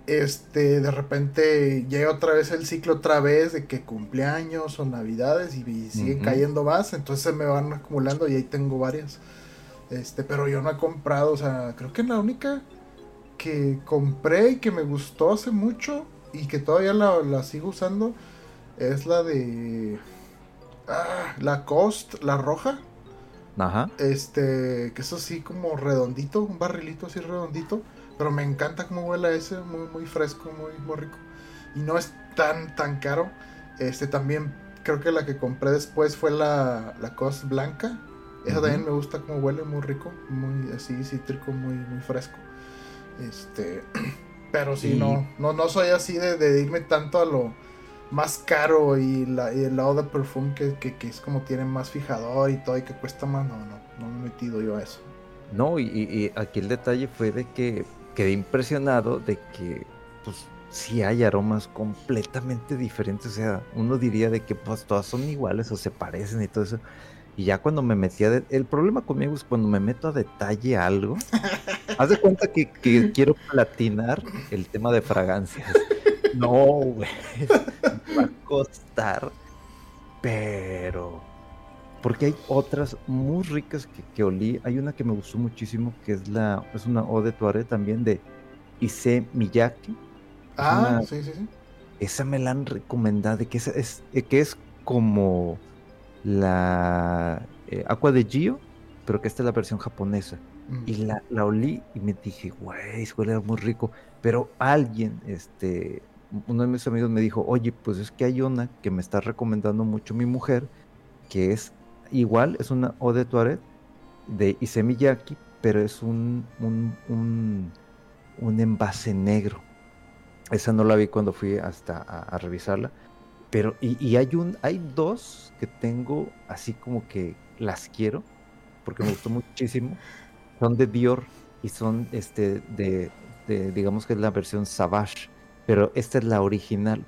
S1: este, de repente llega otra vez el ciclo otra vez de que cumpleaños o navidades y, siguen cayendo más, entonces se me van acumulando y ahí tengo varias. Este, pero yo no he comprado, o sea, creo que la única que compré y que me gustó hace mucho y que todavía la, la sigo usando es la de Ah, la Cost, la roja.
S2: Ajá.
S1: Este, que es así como redondito, un barrilito así redondito. Pero me encanta cómo huele ese, muy, muy fresco, muy, muy rico. Y no es tan, tan caro. Este, también creo que la que compré después fue la, la Cost blanca. Esa también me gusta cómo huele, muy rico, muy así cítrico, muy, muy fresco. Este, *clears throat* pero sí, no, no, no soy así de, de irme tanto a lo más caro y, la, y el lado de perfume que, que, es como tiene más fijador y todo y que cuesta más, no, no, no me he metido yo a eso.
S2: No, y, aquí el detalle fue de que quedé impresionado de que, pues, sí hay aromas completamente diferentes, o sea, uno diría de que pues todas son iguales o se parecen y todo eso. Y ya cuando me metía, el problema conmigo es cuando me meto a detalle algo, *laughs* haz de cuenta que, que quiero platinar el tema de fragancias. No, güey. *laughs* Va a costar. Pero. Porque hay otras muy ricas que, olí. Hay una que me gustó muchísimo, que es la. Es una Eau de Tuareg también de Issei Miyake.
S1: Ah, sí, sí, sí.
S2: Esa me la han recomendado, que es, que es como la eh, Aqua de Gio, pero que esta es la versión japonesa. Mm. Y la, la olí y me dije, güey, huele muy rico. Pero alguien, este, uno de mis amigos me dijo, oye, pues es que hay una que me está recomendando mucho mi mujer, que es igual, es una Eau de Toilette de Isemiyaki, pero es un, un, un, envase negro. Esa no la vi cuando fui hasta a, revisarla. Pero, y, hay un, hay dos que tengo así como que las quiero, porque me gustó *laughs* muchísimo. Son de Dior y son este de, de digamos que es la versión Savage pero esta es la original.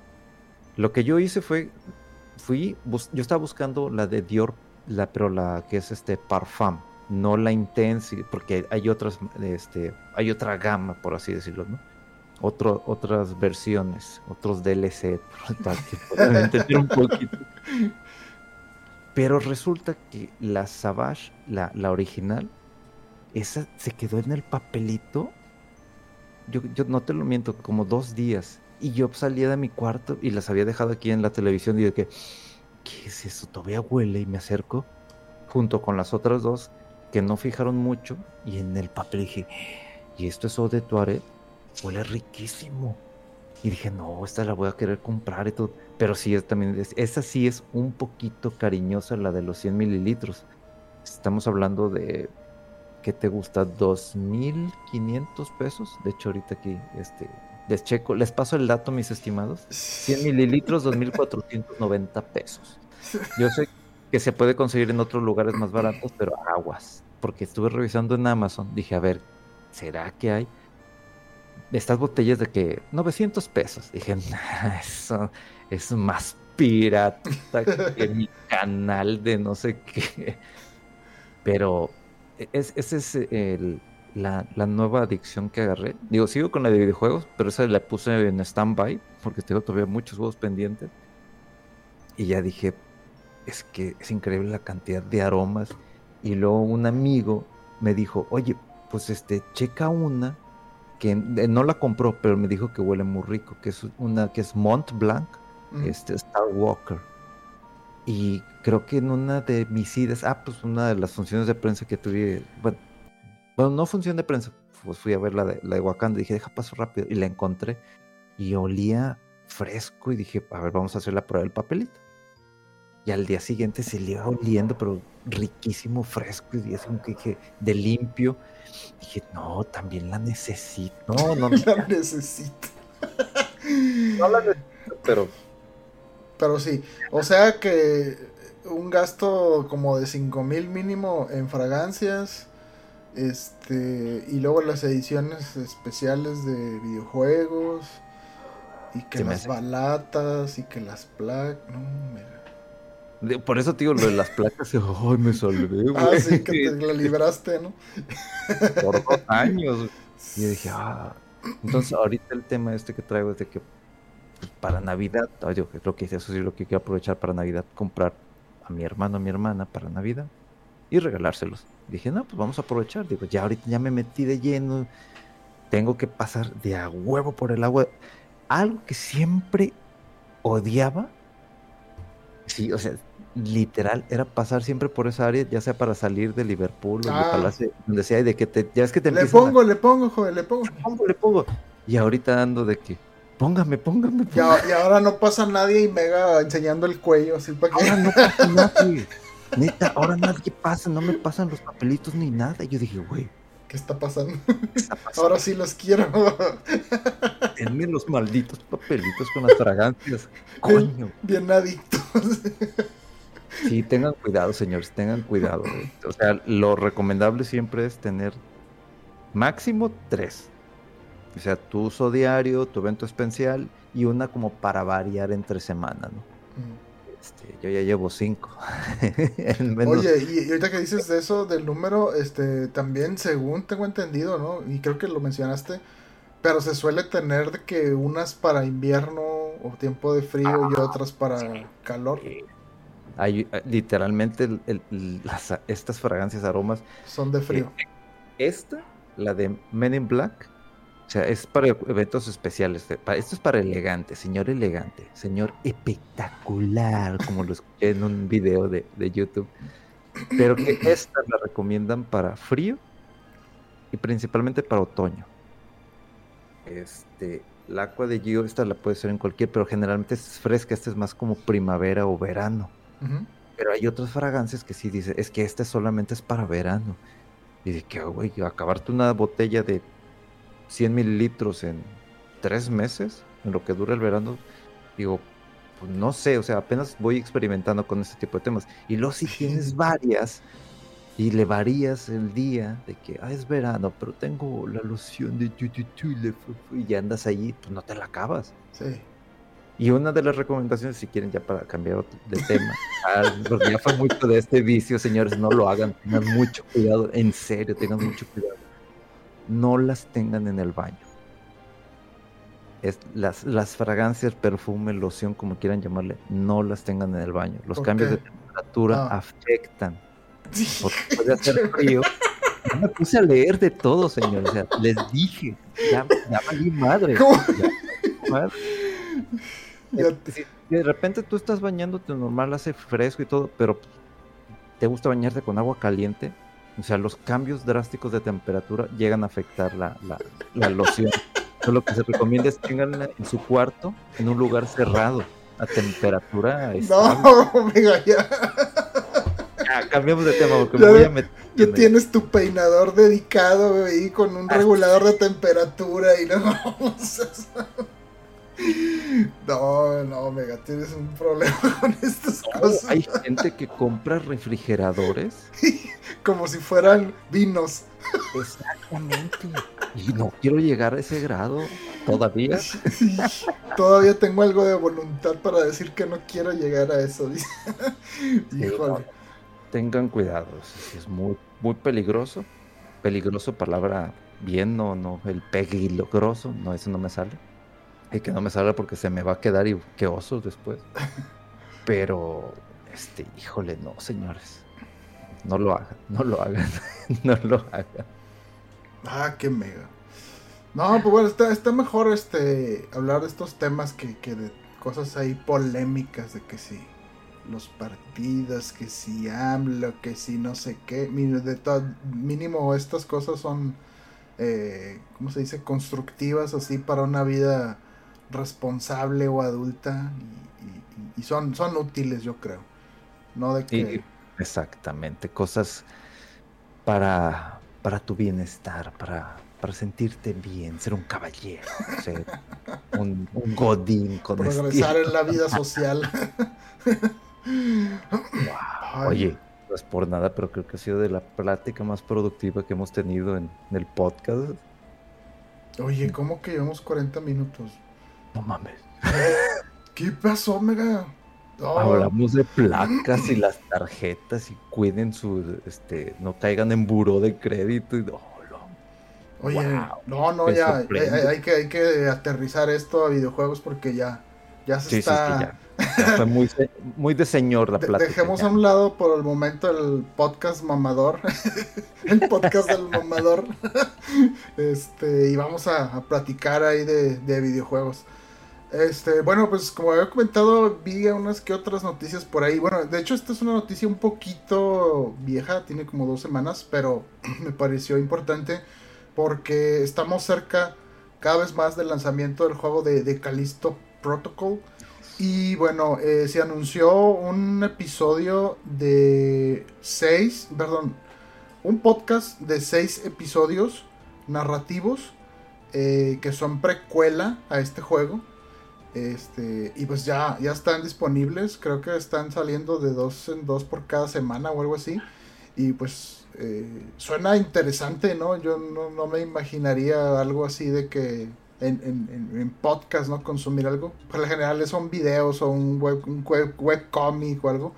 S2: Lo que yo hice fue, fui, yo estaba buscando la de Dior, la, pero la que es este Parfum, no la Intense, porque hay otras, este, hay otra gama, por así decirlo, ¿no? Otras versiones, otros DLC, *laughs* un poquito. Pero resulta que la Savage, la, la original, esa se quedó en el papelito yo, yo no te lo miento, como dos días. Y yo salía de mi cuarto y las había dejado aquí en la televisión y de que, ¿qué es eso? Todavía huele y me acerco junto con las otras dos que no fijaron mucho y en el papel dije, y esto es de Tuareg, huele riquísimo. Y dije, no, esta la voy a querer comprar y todo. Pero sí, también, es, sí es un poquito cariñosa, la de los 100 mililitros. Estamos hablando de, ¿qué te gusta? 2.500 pesos. De hecho, ahorita aquí, este, les checo, les paso el dato, mis estimados. 100 mililitros, 2.490 pesos. Yo sé que se puede conseguir en otros lugares más baratos, pero aguas. Porque estuve revisando en Amazon. Dije, a ver, ¿será que hay? Estas botellas de que 900 pesos. Dije, *laughs* eso es más pirata que mi canal de no sé qué. Pero es, esa es el, la, la, nueva adicción que agarré. Digo, sigo con la de videojuegos, pero esa la puse en stand-by porque tengo todavía muchos juegos pendientes. Y ya dije, es que es increíble la cantidad de aromas. Y luego un amigo me dijo, oye, pues este, checa una que no la compró, pero me dijo que huele muy rico, que es una que es Mont Blanc, este Star Walker. Y creo que en una de mis idas, ah, pues una de las funciones de prensa que tuve, bueno, bueno no función de prensa, pues fui a ver la de, la de Wakanda, dije, deja paso rápido, y la encontré, y olía fresco, y dije, a ver, vamos a hacer la prueba del papelito. Y al día siguiente se le iba oliendo, pero riquísimo, fresco, y así como que dije, de limpio. Dije, no, también la necesito. No, no, *laughs*
S1: la necesito. *laughs*
S2: no la necesito, pero.
S1: Pero sí. O sea que un gasto como de 5 mil mínimo en fragancias. Este. Y luego las ediciones especiales de videojuegos. Y que las balatas y que las placas. No.
S2: Por eso, tío, lo de las placas, *laughs* ¡ay, me salvé, güey!
S1: Ah, sí, que te la libraste, ¿no?
S2: Por dos años. Y yo dije, ah. Entonces, ahorita el tema este que traigo es de que para Navidad, yo creo que eso sí lo que quiero aprovechar para Navidad, comprar a mi hermano, a mi hermana para Navidad y regalárselos. dije, no, pues vamos a aprovechar. Digo, ya ahorita ya me metí de lleno, tengo que pasar de a huevo por el agua. Algo que siempre odiaba, sí, o sea, literal era pasar siempre por esa área, ya sea para salir de Liverpool o
S1: Ah.
S2: de Palacio, donde sea, y de que te, ya es que te
S1: Le
S2: a-
S1: pongo, le pongo, joder, le pongo.
S2: le pongo, le pongo. Y ahorita ando de que, póngame, póngame,
S1: Y,
S2: póngame.
S1: y ahora no pasa nadie y Mega enseñando el cuello, así para que.
S2: Ahora no pasa *laughs* nadie. Neta, ahora nadie pasa, no me pasan los papelitos ni nada. Y yo dije, güey,
S1: ¿Qué está pasando?
S2: ¿qué está pasando? *laughs*
S1: Ahora sí los quiero. *laughs*
S2: Denme los malditos papelitos con las fragancias. Coño.
S1: Bien adictos.
S2: Sí, tengan cuidado, señores, tengan cuidado. güey. O sea, lo recomendable siempre es tener máximo tres. O sea, tu uso diario, tu evento especial y una como para variar entre semana, ¿no? Este, yo ya llevo cinco. *laughs* Menos-
S1: Oye, y, y ahorita que dices de eso, del número, este, también según tengo entendido, ¿no? Y creo que lo mencionaste, pero se suele tener de que unas para invierno o tiempo de frío y
S2: Ah,
S1: otras para
S2: sí.
S1: calor.
S2: Hay eh, literalmente el- el- las- estas fragancias, aromas.
S1: Son de frío.
S2: eh, esta, la de Men in Black, sea, es para eventos especiales. Esto es para elegante, señor elegante, señor espectacular, como lo escuché en un video de, de YouTube. Pero que *clears throat* esta la recomiendan para frío y principalmente para otoño. Este, la agua de Gio, esta la puede ser en cualquier, pero generalmente es fresca, esta es más como primavera o verano. Pero hay otras fragancias que sí dice, es que esta solamente es para verano. Y de que, güey, acabarte una botella de 100 mililitros en tres meses, en lo que dura el verano, digo, pues no sé, o sea, apenas voy experimentando con este tipo de temas. Y luego si tienes varias y le varías el día de que, ah, es verano, pero tengo la loción de Tututu, le fu- fu", y ya andas allí, pues no te la acabas.
S1: Sí.
S2: Y una de las recomendaciones, si quieren ya para cambiar de tema, *laughs* ah, porque ya fue mucho de este vicio, señores, no lo hagan, tengan mucho cuidado, en serio, tengan mucho cuidado. No las tengan en el baño. Es, las, las fragancias, perfume, loción, como quieran llamarle, no las tengan en el baño. Los
S1: ¿Por
S2: cambios
S1: qué?
S2: de temperatura
S1: Ah.
S2: afectan, porque puede hacer frío. Yo me puse a leer de todo, señores, o sea, les dije, ya, ya valí madre.
S1: ¿Cómo?
S2: ya madre. *laughs* De repente tú estás bañándote normal, hace fresco y todo, pero te gusta bañarte con agua caliente, o sea, los cambios drásticos de temperatura llegan a afectar la, la, la loción. lo que se recomienda es tenganla en su cuarto, en un lugar cerrado, a temperatura.
S1: No, Omega, ya.
S2: ya. cambiamos de tema porque me voy a meter.
S1: Ya tienes tu peinador dedicado ahí con un ah. regulador de temperatura y no. *laughs* No, no, Omega, tienes un problema *laughs* con estas cosas.
S2: Hay gente que compra refrigeradores *laughs*
S1: como si fueran vinos.
S2: Exactamente. Y no quiero llegar a ese grado todavía.
S1: todavía tengo algo de voluntad para decir que no quiero llegar a eso.
S2: Híjole. tengan cuidado, es muy, muy peligroso. Peligroso, palabra bien, no, no, el peligroso, no, eso no me sale. Y que no me salga porque se me va a quedar y qué osos después. *laughs* Pero, este, híjole, no, señores. No lo hagan, no lo hagan, *laughs* no lo hagan.
S1: Ah, qué mega. No, pues bueno, está, está mejor este hablar de estos temas que, que de cosas ahí polémicas de que si los partidos, que si AMLO, que si no sé qué. De todo, mínimo estas cosas son, eh, ¿cómo se dice? Constructivas así para una vida responsable o adulta y, y, son, son útiles yo creo. No de que...
S2: Exactamente, cosas para, para tu bienestar, para, para sentirte bien, ser un caballero, ser un, godín con
S1: Progresar en la *laughs* vida social.
S2: Oye, no es por nada, pero creo que ha sido de la plática más productiva que hemos tenido en, el podcast.
S1: Oye, ¿cómo que llevamos 40 minutos?
S2: No mames.
S1: ¿Qué pasó, Mega? *laughs*
S2: Hablamos de placas y las tarjetas y cuiden su, este, no caigan en buró de crédito y
S1: Oye, no, no, ya, hay, que, hay que aterrizar esto a videojuegos porque ya, ya se está...
S2: fue muy, muy de señor la plática.
S1: Dejemos a un lado por el momento el podcast mamador, *laughs* el podcast del mamador, *laughs* este, y vamos a, platicar ahí de, de videojuegos. Este, bueno, pues como había comentado, vi unas que otras noticias por ahí. Bueno, de hecho, esta es una noticia un poquito vieja, tiene como dos semanas, pero *clears throat* me pareció importante porque estamos cerca cada vez más del lanzamiento del juego de, de Protocol. Y bueno, eh, se anunció un episodio de seis, perdón, un podcast de seis episodios narrativos eh, que son precuela a este juego. Este, y pues ya, ya están disponibles, creo que están saliendo de dos en dos por cada semana o algo así. Y pues eh, suena interesante, ¿no? Yo no, me imaginaría algo así de que en, en, podcast, ¿no? Consumir algo. Por lo general son videos o un web, un web, o algo.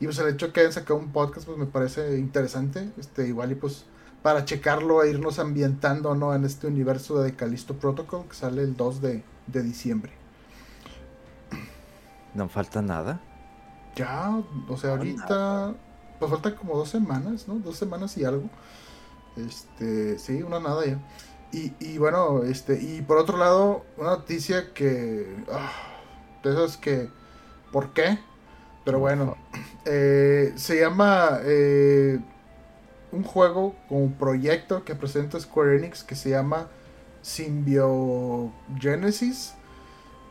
S1: Y pues el hecho de que hayan sacado un podcast, pues me parece interesante. Este, igual y pues para checarlo e irnos ambientando, ¿no? En este universo de Callisto Protocol que sale el 2 de diciembre.
S2: ¿No falta nada?
S1: Ya, o sea, ahorita. Pues faltan como dos semanas, ¿no? Dos semanas y algo. Este, sí, una nada ya. Y, y bueno, este, y por otro lado, una noticia que. Ah, de esas que. ¿Por qué? Pero bueno, *clears throat* eh, se llama. Eh, un juego un proyecto que presenta Square Enix que se llama Symbiogenesis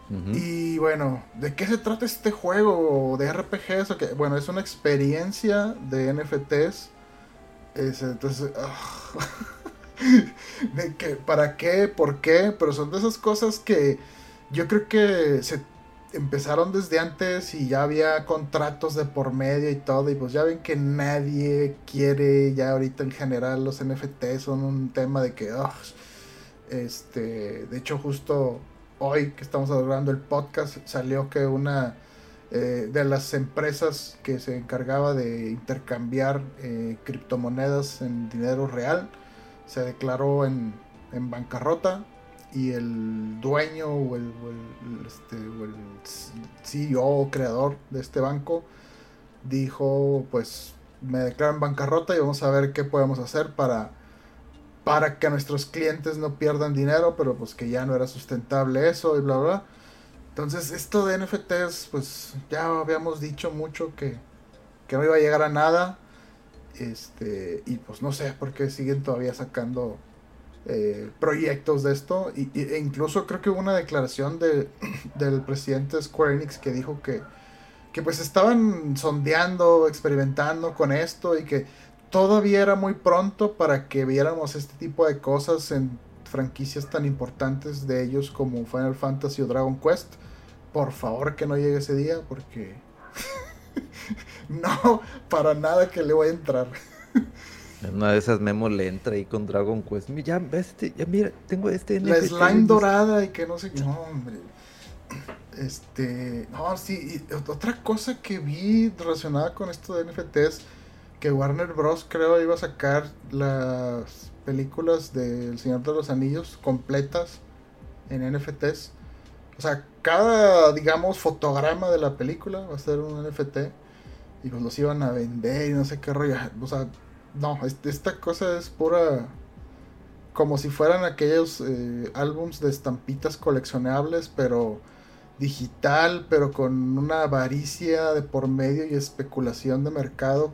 S1: y bueno, ¿de qué se trata este juego de RPGs? que Bueno, es una experiencia de NFTs. entonces, ah. *laughs* ¿para qué? ¿Por qué? Pero son de esas cosas que yo creo que se empezaron desde antes y ya había contratos de por medio y todo. Y pues ya ven que nadie quiere, ya ahorita en general los NFTs son un tema de que, ah, este, de hecho justo hoy que estamos hablando el podcast, salió que una eh, de las empresas que se encargaba de intercambiar eh, criptomonedas en dinero real se declaró en, bancarrota y el dueño o el, este, o el CEO o creador de este banco dijo pues me declaro en bancarrota y vamos a ver qué podemos hacer para para que nuestros clientes no pierdan dinero, pero pues que ya no era sustentable eso y bla, bla. Entonces, esto de NFTs, pues ya habíamos dicho mucho que, que no iba a llegar a nada. Este, y pues no sé por qué siguen todavía sacando eh, proyectos de esto. Y, e incluso creo que hubo una declaración de, *clears throat* del presidente Square Enix que dijo que, que pues estaban sondeando, experimentando con esto y que todavía era muy pronto para que viéramos este tipo de cosas en franquicias tan importantes de ellos como Final Fantasy o Dragon Quest. Por favor que no llegue ese día porque *laughs* no, para nada que le voy a entrar. *laughs*
S2: una de esas Memo le entra ahí con Dragon Quest. Ya, este, ya mira, tengo este
S1: La slime dorada y que no sé qué. No, hombre. Este. No, sí. otra cosa que vi relacionada con esto de NFTs. Que Warner Bros. creo iba a sacar las películas del Señor de los Anillos completas en NFTs. O sea, cada, digamos, fotograma de la película va a ser un NFT. Y pues los iban a vender y no sé qué rollo. O sea, no, esta cosa es pura. Como si fueran aquellos eh, álbums de estampitas coleccionables, pero digital, pero con una avaricia de por medio y especulación de mercado.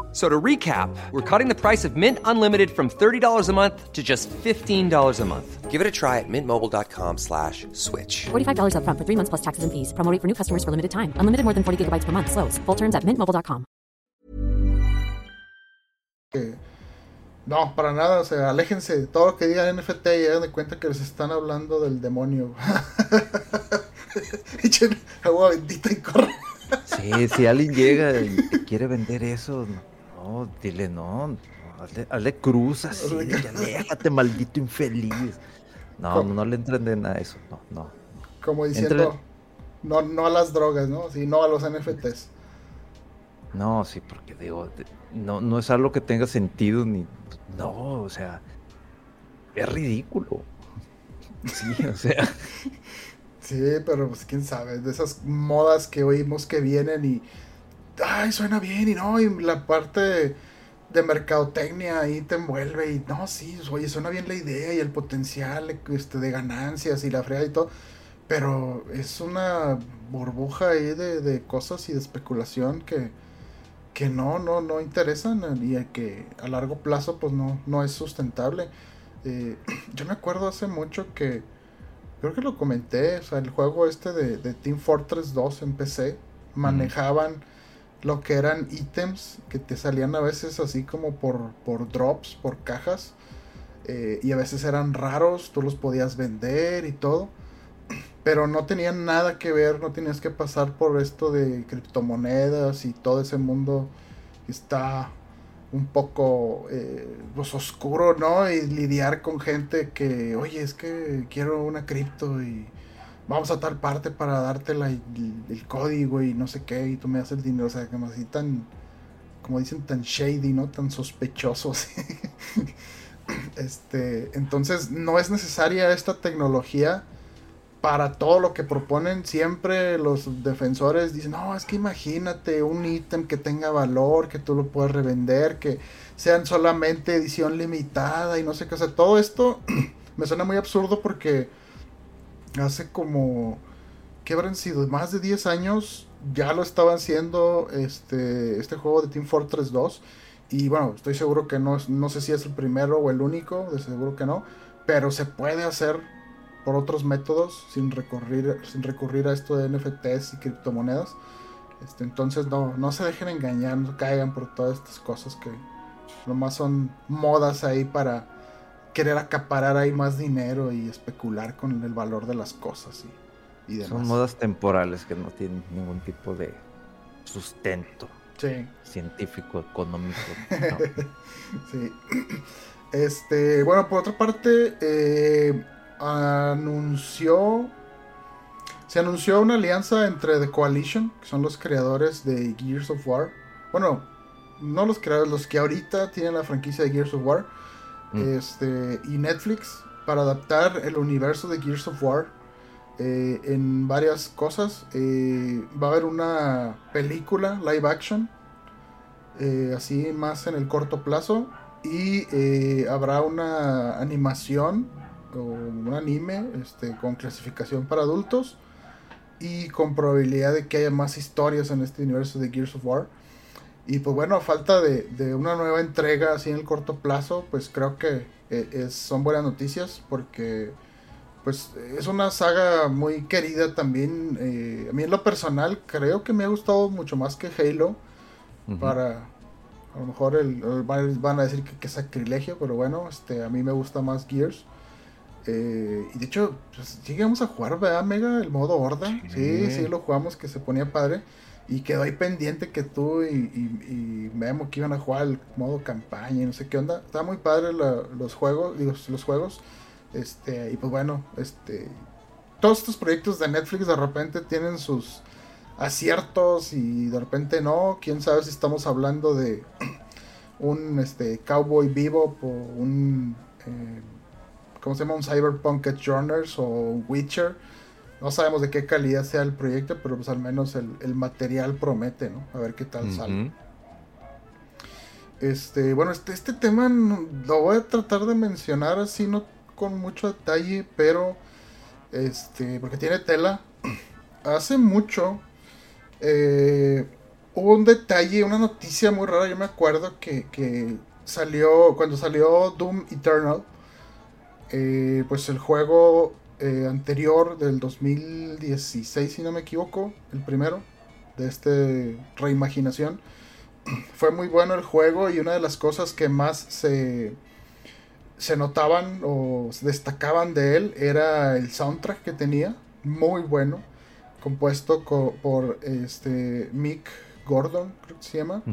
S3: So to recap, we're cutting the price of Mint Unlimited from $30 a month to just $15 a month. Give it a try at mintmobile.com slash switch.
S4: $45 up front for three months plus taxes and fees. Promo for new customers for limited time. Unlimited more than 40 gigabytes per month. Slows. Full terms at mintmobile.com.
S1: No, para nada. O sea, aléjense de todo lo que diga NFT y hagan de cuenta que les están hablando del demonio. *laughs* Echen agua bendita y corran.
S2: Sí, si alguien llega y quiere vender eso, no, dile no, hazle, cruz así, déjate maldito infeliz. No, no le entren de nada a eso, no, no.
S1: Como diciendo, no, no a las drogas, ¿no? Sí, no a los NFTs.
S2: No, sí, porque digo, no, no es algo que tenga sentido ni. No, o sea, es ridículo. *laughs* Sí, o sea.
S1: Sí, pero pues quién sabe, de esas modas que oímos que vienen y. Ay, suena bien y no, y la parte de mercadotecnia ahí te envuelve y no, sí, oye, suena bien la idea y el potencial este, de ganancias y la frea y todo, pero es una burbuja ahí de, cosas y de especulación que, que no, no, no interesan y que a largo plazo pues no, no es sustentable. Eh, *clears throat* yo me acuerdo hace mucho que creo que lo comenté, o sea, el juego este de, Team Fortress 2 en PC, manejaban lo que eran ítems que te salían a veces así como por, por drops, por cajas, eh, y a veces eran raros, tú los podías vender y todo, *clears throat* pero no tenían nada que ver, no tenías que pasar por esto de criptomonedas y todo ese mundo que está un poco eh, pues, oscuro, ¿no? Y lidiar con gente que, oye, es que quiero una cripto y vamos a tal parte para darte el, código y no sé qué, y tú me das el dinero, o sea, como así tan, como dicen, tan shady, ¿no? Tan sospechoso, *laughs* este, entonces no es necesaria esta tecnología para todo lo que proponen, siempre los defensores dicen, no, es que imagínate un ítem que tenga valor, que tú lo puedas revender, que sean solamente edición limitada y no sé qué. O sea, todo esto *clears throat* me suena muy absurdo porque hace como, ¿qué habrán sido? Más de 10 años ya lo estaban haciendo este, este juego de Team Fortress 2. Y bueno, estoy seguro que no, no sé si es el primero o el único, de seguro que no, pero se puede hacer por otros métodos sin recurrir, sin recurrir a esto de NFTs y criptomonedas. Este, entonces no, no se dejen engañar, no caigan por todas estas cosas que nomás son modas ahí para querer acaparar ahí más dinero y especular con el valor de las cosas y, demás.
S2: Son modas temporales que no tienen ningún tipo de sustento científico, económico. *laughs*
S1: sí. Este, bueno, por otra parte, eh, anunció. Se anunció una alianza entre The Coalition, que son los creadores de Gears of War. Bueno, no los creadores, los que ahorita tienen la franquicia de Gears of War. Mm. Este, y Netflix para adaptar el universo de Gears of War eh, en varias cosas. Eh, va a haber una película live action eh, así más en el corto plazo. Y habrá una animación o un anime este, con clasificación para adultos y con probabilidad de que haya más historias en este universo de Gears of War. Y pues bueno, a falta de, de una nueva entrega así en el corto plazo, pues creo que eh, es, son buenas noticias porque pues es una saga muy querida también. Eh, a mí en lo personal creo que me ha gustado mucho más que Halo. Para a lo mejor el, van a decir que, es sacrilegio, pero bueno, este a mí me gusta más Gears. Eh, y de hecho, pues, llegamos a jugar, ¿verdad, Mega? El modo horda. Sí. sí, lo jugamos, que se ponía padre. Y quedó ahí pendiente que tú y, Memo que iban a jugar el modo campaña y no sé qué onda. Está muy padre los juegos, los juegos. Este, y pues bueno, este, todos estos proyectos de Netflix de repente tienen sus aciertos y de repente no. Quién sabe si estamos hablando de *clears throat* un este, Cowboy Vivo o un, eh, ¿cómo se llama? Un Cyberpunk Edge o Witcher. No sabemos de qué calidad sea el proyecto, pero pues al menos el, material promete, ¿no? A ver qué tal sale. Este, bueno, este, este tema lo voy a tratar de mencionar así, no con mucho detalle, pero este, porque tiene tela. *clears throat* Hace mucho eh, hubo un detalle, una noticia muy rara. Yo me acuerdo que, salió, cuando salió Doom Eternal, eh, pues el juego eh, anterior del 2016, si no me equivoco, el primero de este reimaginación. *clears throat* Fue muy bueno el juego y una de las cosas que más se se notaban o se destacaban de él era el soundtrack que tenía, muy bueno, compuesto por este Mick Gordon, creo que se llama.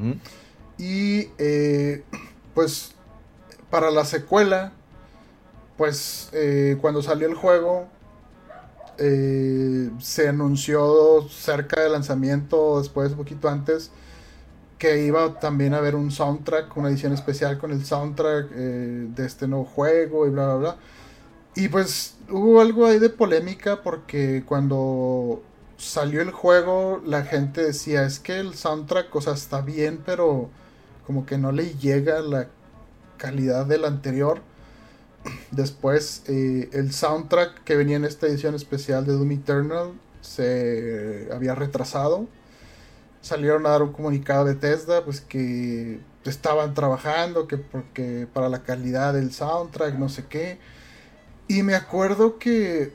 S1: Y eh, *clears throat* pues para la secuela, pues eh, cuando salió el juego, eh, se anunció cerca del lanzamiento, después, un poquito antes, que iba también a haber un soundtrack, una edición especial con el soundtrack eh, de este nuevo juego y bla, bla, bla. Y pues hubo algo ahí de polémica porque cuando salió el juego la gente decía, es que el soundtrack, está bien, pero como que no le llega la calidad del anterior. Después eh, el soundtrack que venía en esta edición especial de Doom Eternal se había retrasado salieron a dar un comunicado de Tesla, pues que estaban trabajando, que porque para la calidad del soundtrack, no sé qué. Y me acuerdo que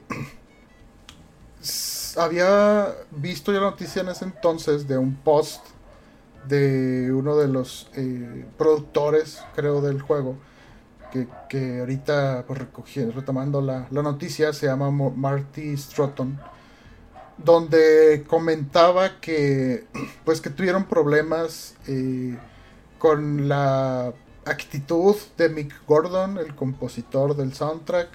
S1: había visto ya la noticia en ese entonces de un post de uno de los eh, productores, creo, del juego, que, ahorita, pues retomando la, la, noticia, se llama Marty Strutton donde comentaba que *clears throat* pues que tuvieron problemas eh, con la actitud de Mick Gordon, el compositor del soundtrack,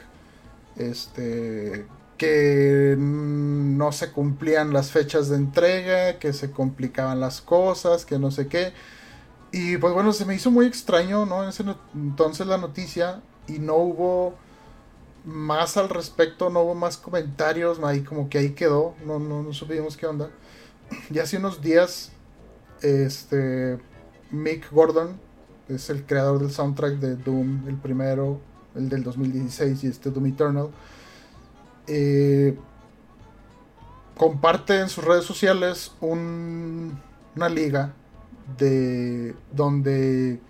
S1: este que no se cumplían las fechas de entrega, que se complicaban las cosas, que no sé qué. Y pues bueno, se me hizo muy extraño, ¿no? Entonces la noticia y no hubo más al respecto, no hubo más comentarios, ahí como que ahí quedó, no, no, no supimos qué onda. *clears throat* Y hace unos días, este, Mick Gordon, es el creador del soundtrack de Doom, el primero, el del 2016 y este Doom Eternal, eh, comparte en sus redes sociales una liga de donde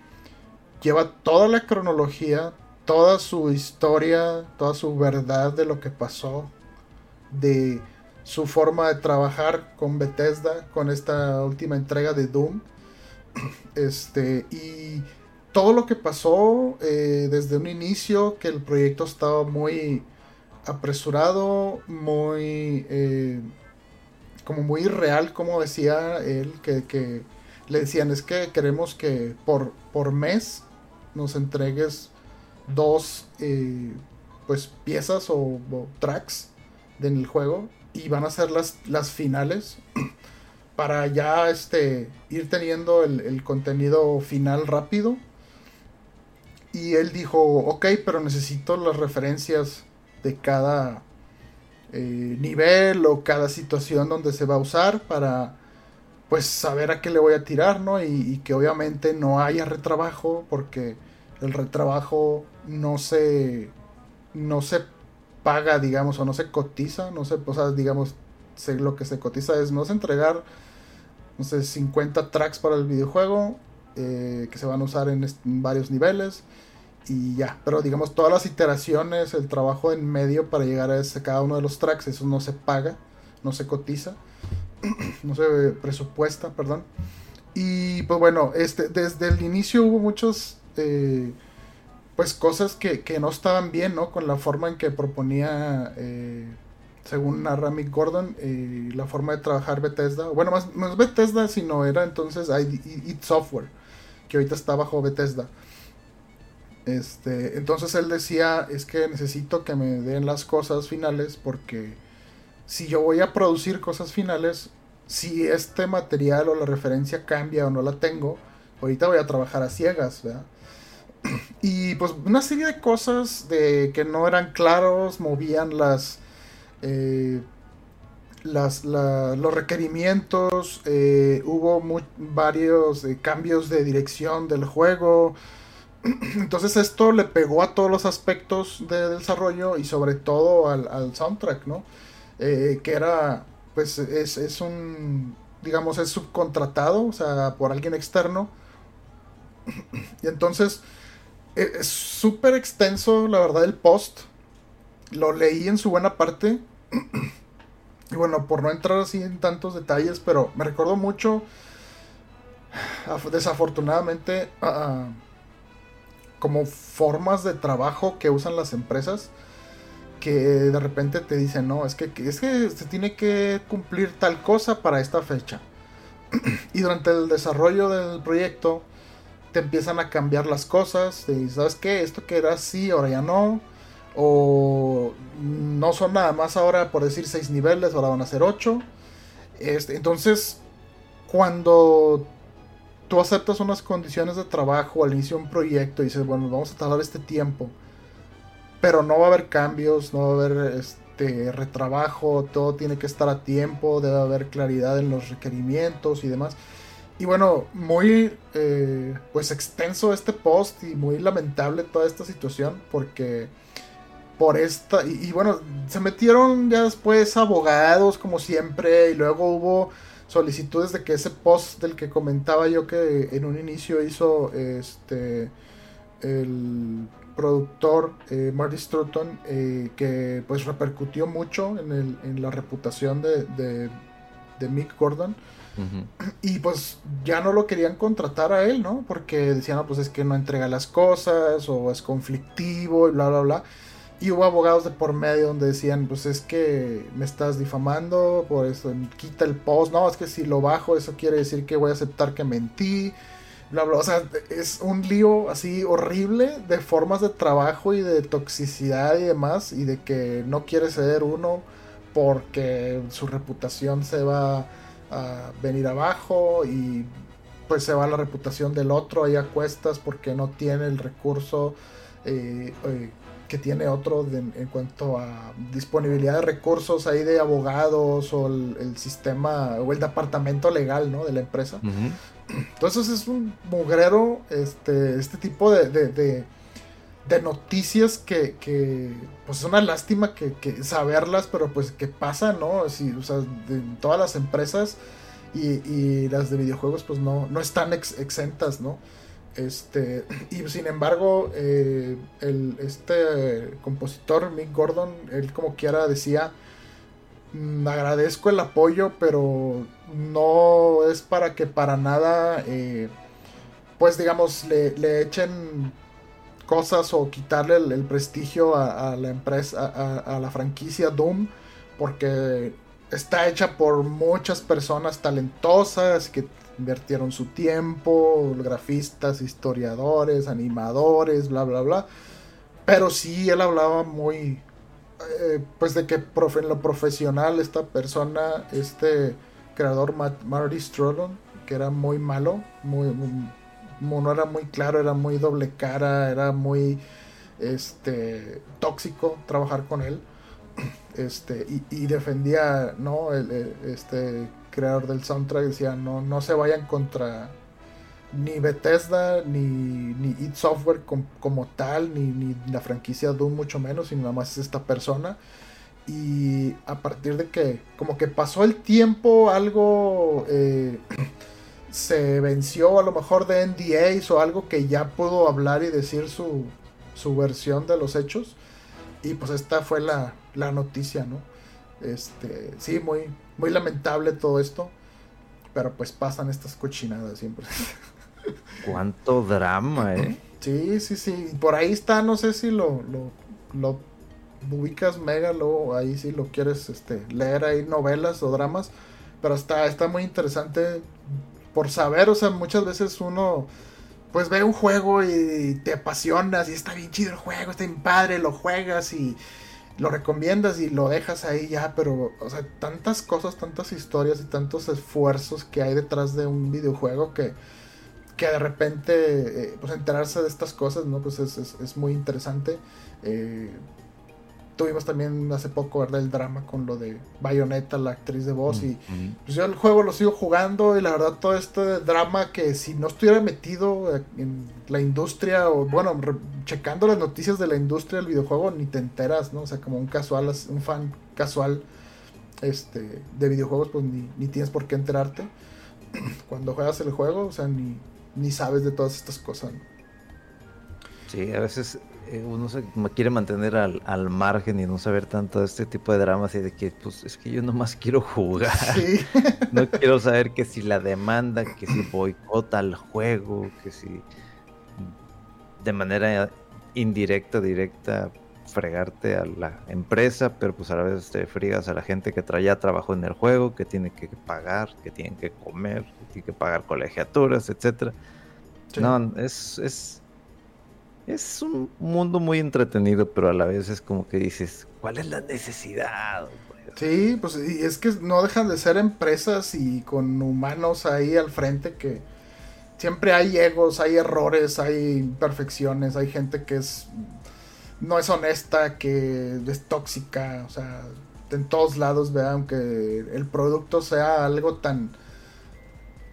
S1: lleva toda la cronología toda su historia, toda su verdad de lo que pasó, de su forma de trabajar con Bethesda, con esta última entrega de Doom. *clears throat* Este, y todo lo que pasó eh, desde un inicio, que el proyecto estaba muy apresurado, muy... Eh, como muy real, como decía él, que, que, le decían, es que queremos que por, por mes nos entregues dos eh, pues piezas o, tracks en el juego y van a ser las, las finales *clears throat* para ya este ir teniendo el, contenido final rápido. Y él dijo ok pero necesito las referencias de cada eh, nivel o cada situación donde se va a usar para pues saber a qué le voy a tirar, ¿no? Y, que obviamente no haya retrabajo, porque el retrabajo no se, no se paga, digamos, o no se cotiza, no sé, o sea, digamos, lo que se cotiza es, no se entregar, no sé, 50 tracks para el videojuego, eh, que se van a usar en, varios niveles, y ya, pero digamos, todas las iteraciones, el trabajo en medio para llegar a ese, cada uno de los tracks, eso no se paga, no se cotiza. *clears throat* no se presupuesta, perdón. Y pues bueno, este, desde el inicio hubo muchos, eh, pues cosas que, no estaban bien, ¿no? Con la forma en que proponía, eh, según narra Gordon, eh, la forma de trabajar Bethesda. Bueno, más, más Bethesda, sino era entonces IT Software, que ahorita está bajo Bethesda. Este, entonces él decía, es que necesito que me den las cosas finales porque si yo voy a producir cosas finales, si este material o la referencia cambia o no la tengo, ahorita voy a trabajar a ciegas, ¿verdad? *clears throat* Y pues una serie de cosas de que no eran claros, movían las... Eh, las, los requerimientos, eh, hubo varios eh, cambios de dirección del juego. *clears throat* Entonces esto le pegó a todos los aspectos de desarrollo y sobre todo al, al soundtrack, ¿no? Eh, que era, pues es, un, digamos, es subcontratado, o sea, por alguien externo. Y entonces, e, es súper extenso, la verdad, el post. Lo leí en su buena parte. Y bueno, por no entrar así en tantos detalles, pero me recuerdo mucho, desafortunadamente, como formas de trabajo que usan las empresas que de repente te dicen, no, es que, es que se tiene que cumplir tal cosa para esta fecha. *clears throat* y durante el desarrollo del proyecto te empiezan a cambiar las cosas. Y sabes qué, esto que era así, ahora ya no. O no son nada más ahora por decir seis niveles, ahora van a ser ocho. Este, entonces, cuando tú aceptas unas condiciones de trabajo al inicio de un proyecto y dices, bueno, vamos a tardar este tiempo pero no va a haber cambios, no va a haber este retrabajo, todo tiene que estar a tiempo, debe haber claridad en los requerimientos y demás. Y bueno, muy eh, pues extenso este post y muy lamentable toda esta situación porque por esta y, bueno se metieron ya después abogados como siempre y luego hubo solicitudes de que ese post del que comentaba yo que en un inicio hizo este el productor eh, Marty Strutton eh, que pues repercutió mucho en, el, en la reputación de, de, Mick Gordon *clears throat* y pues ya no lo querían contratar a él, ¿no? Porque decían, no, pues es que no entrega las cosas o es conflictivo y bla, bla, bla. Y hubo abogados de por medio donde decían, pues es que me estás difamando, por eso quita el post, no, es que si lo bajo eso quiere decir que voy a aceptar que mentí o sea, es un lío así horrible de formas de trabajo y de toxicidad y demás. Y de que no quiere ceder uno porque su reputación se va a venir abajo y pues se va la reputación del otro ahí a cuestas porque no tiene el recurso eh, eh, que tiene otro en cuanto a disponibilidad de recursos ahí de abogados o el, sistema o el departamento legal ¿no? de la empresa. Entonces es un mugrero este, este tipo de, de, de, noticias que, que, pues es una lástima que, saberlas, pero pues que pasa, ¿no? o sea, de todas las empresas y, y, las de videojuegos pues no, no están exentas, ¿no? Este, *clears throat* y sin embargo, eh, el, este compositor, Mick Gordon, él como quiera decía, agradezco el apoyo, pero no es para que para nada, eh, pues digamos, le, echen cosas o quitarle el, prestigio a, la empresa, a, a, la franquicia Doom, porque está hecha por muchas personas talentosas que invirtieron su tiempo, grafistas, historiadores, animadores, bla, bla, bla. Pero sí, él hablaba muy, eh, pues de que en lo profesional esta persona, este creador Marty Strudon, que era muy malo, muy, no era muy claro, era muy doble cara, era muy este tóxico trabajar con él. *clears throat* Este, y, defendía, ¿no? este, creador del soundtrack, decía, no, no se vayan contra ni Bethesda, ni, ni id Software como tal, ni, ni, la franquicia Doom mucho menos, sino nada más es esta persona. Y a partir de que como que pasó el tiempo, algo eh, *clears throat* se venció a lo mejor de NDAs o algo que ya pudo hablar y decir su, su versión de los hechos. Y pues esta fue la, la noticia, ¿no? Este, sí, muy, muy lamentable todo esto. Pero pues pasan estas cochinadas siempre. *laughs*
S2: Cuánto drama, ¿eh?
S1: Sí, sí, sí. Por ahí está, no sé si lo, lo, ubicas mega, luego ahí si lo quieres este, leer ahí novelas o dramas. Pero está, está muy interesante por saber, o sea, muchas veces uno pues ve un juego y te apasionas y está bien chido el juego, está bien padre, lo juegas y lo recomiendas y lo dejas ahí ya, pero, o sea, tantas cosas, tantas historias y tantos esfuerzos que hay detrás de un videojuego que, que de repente, eh, pues enterarse de estas cosas, ¿no? Pues es, es, muy interesante. Eh, tuvimos también hace poco, ¿verdad? El drama con lo de Bayonetta, la actriz de voz. Y pues yo el juego lo sigo jugando y la verdad todo este drama que si no estuviera metido en la industria o bueno, checando las noticias de la industria del videojuego ni te enteras, ¿no? O sea, como un casual, un fan casual este, de videojuegos, pues ni, ni tienes por qué enterarte. *clears throat* Cuando juegas el juego, o sea, ni, ni sabes de todas estas cosas.
S2: Sí, a veces eh, uno se quiere mantener al, al, margen y no saber tanto de este tipo de dramas y de que, pues, es que yo nomás quiero jugar. *laughs* no quiero saber que si la demanda, que si boicota el juego, que si de manera indirecta, directa, fregarte a la empresa, pero pues a la vez te fregas a la gente que traía trabajo en el juego, que tiene que pagar, que tienen que comer, que tiene que pagar colegiaturas, etcétera. No, es, es es un mundo muy entretenido, pero a la vez es como que dices, ¿cuál es la necesidad?
S1: Sí, pues es que no dejan de ser empresas y con humanos ahí al frente que siempre hay egos, hay errores, hay imperfecciones, hay gente que es no es honesta, que es tóxica, o sea, en todos lados, vean, aunque el producto sea algo tan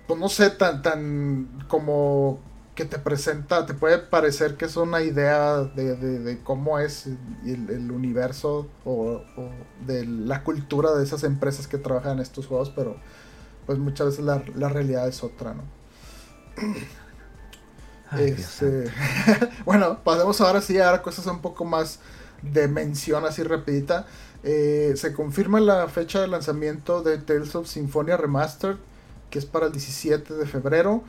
S1: pues no sé, tan tan como que te presenta, te puede parecer que es una idea de, cómo es el, universo o, de la cultura de esas empresas que trabajan en estos juegos, pero pues muchas veces la, realidad es otra, ¿no? Este, *laughs* bueno, pasemos ahora sí a cosas un poco más de mención así rapidita. Eh, se confirma la fecha de lanzamiento de Tales of Symphonia Remastered, que es para el 17 de febrero.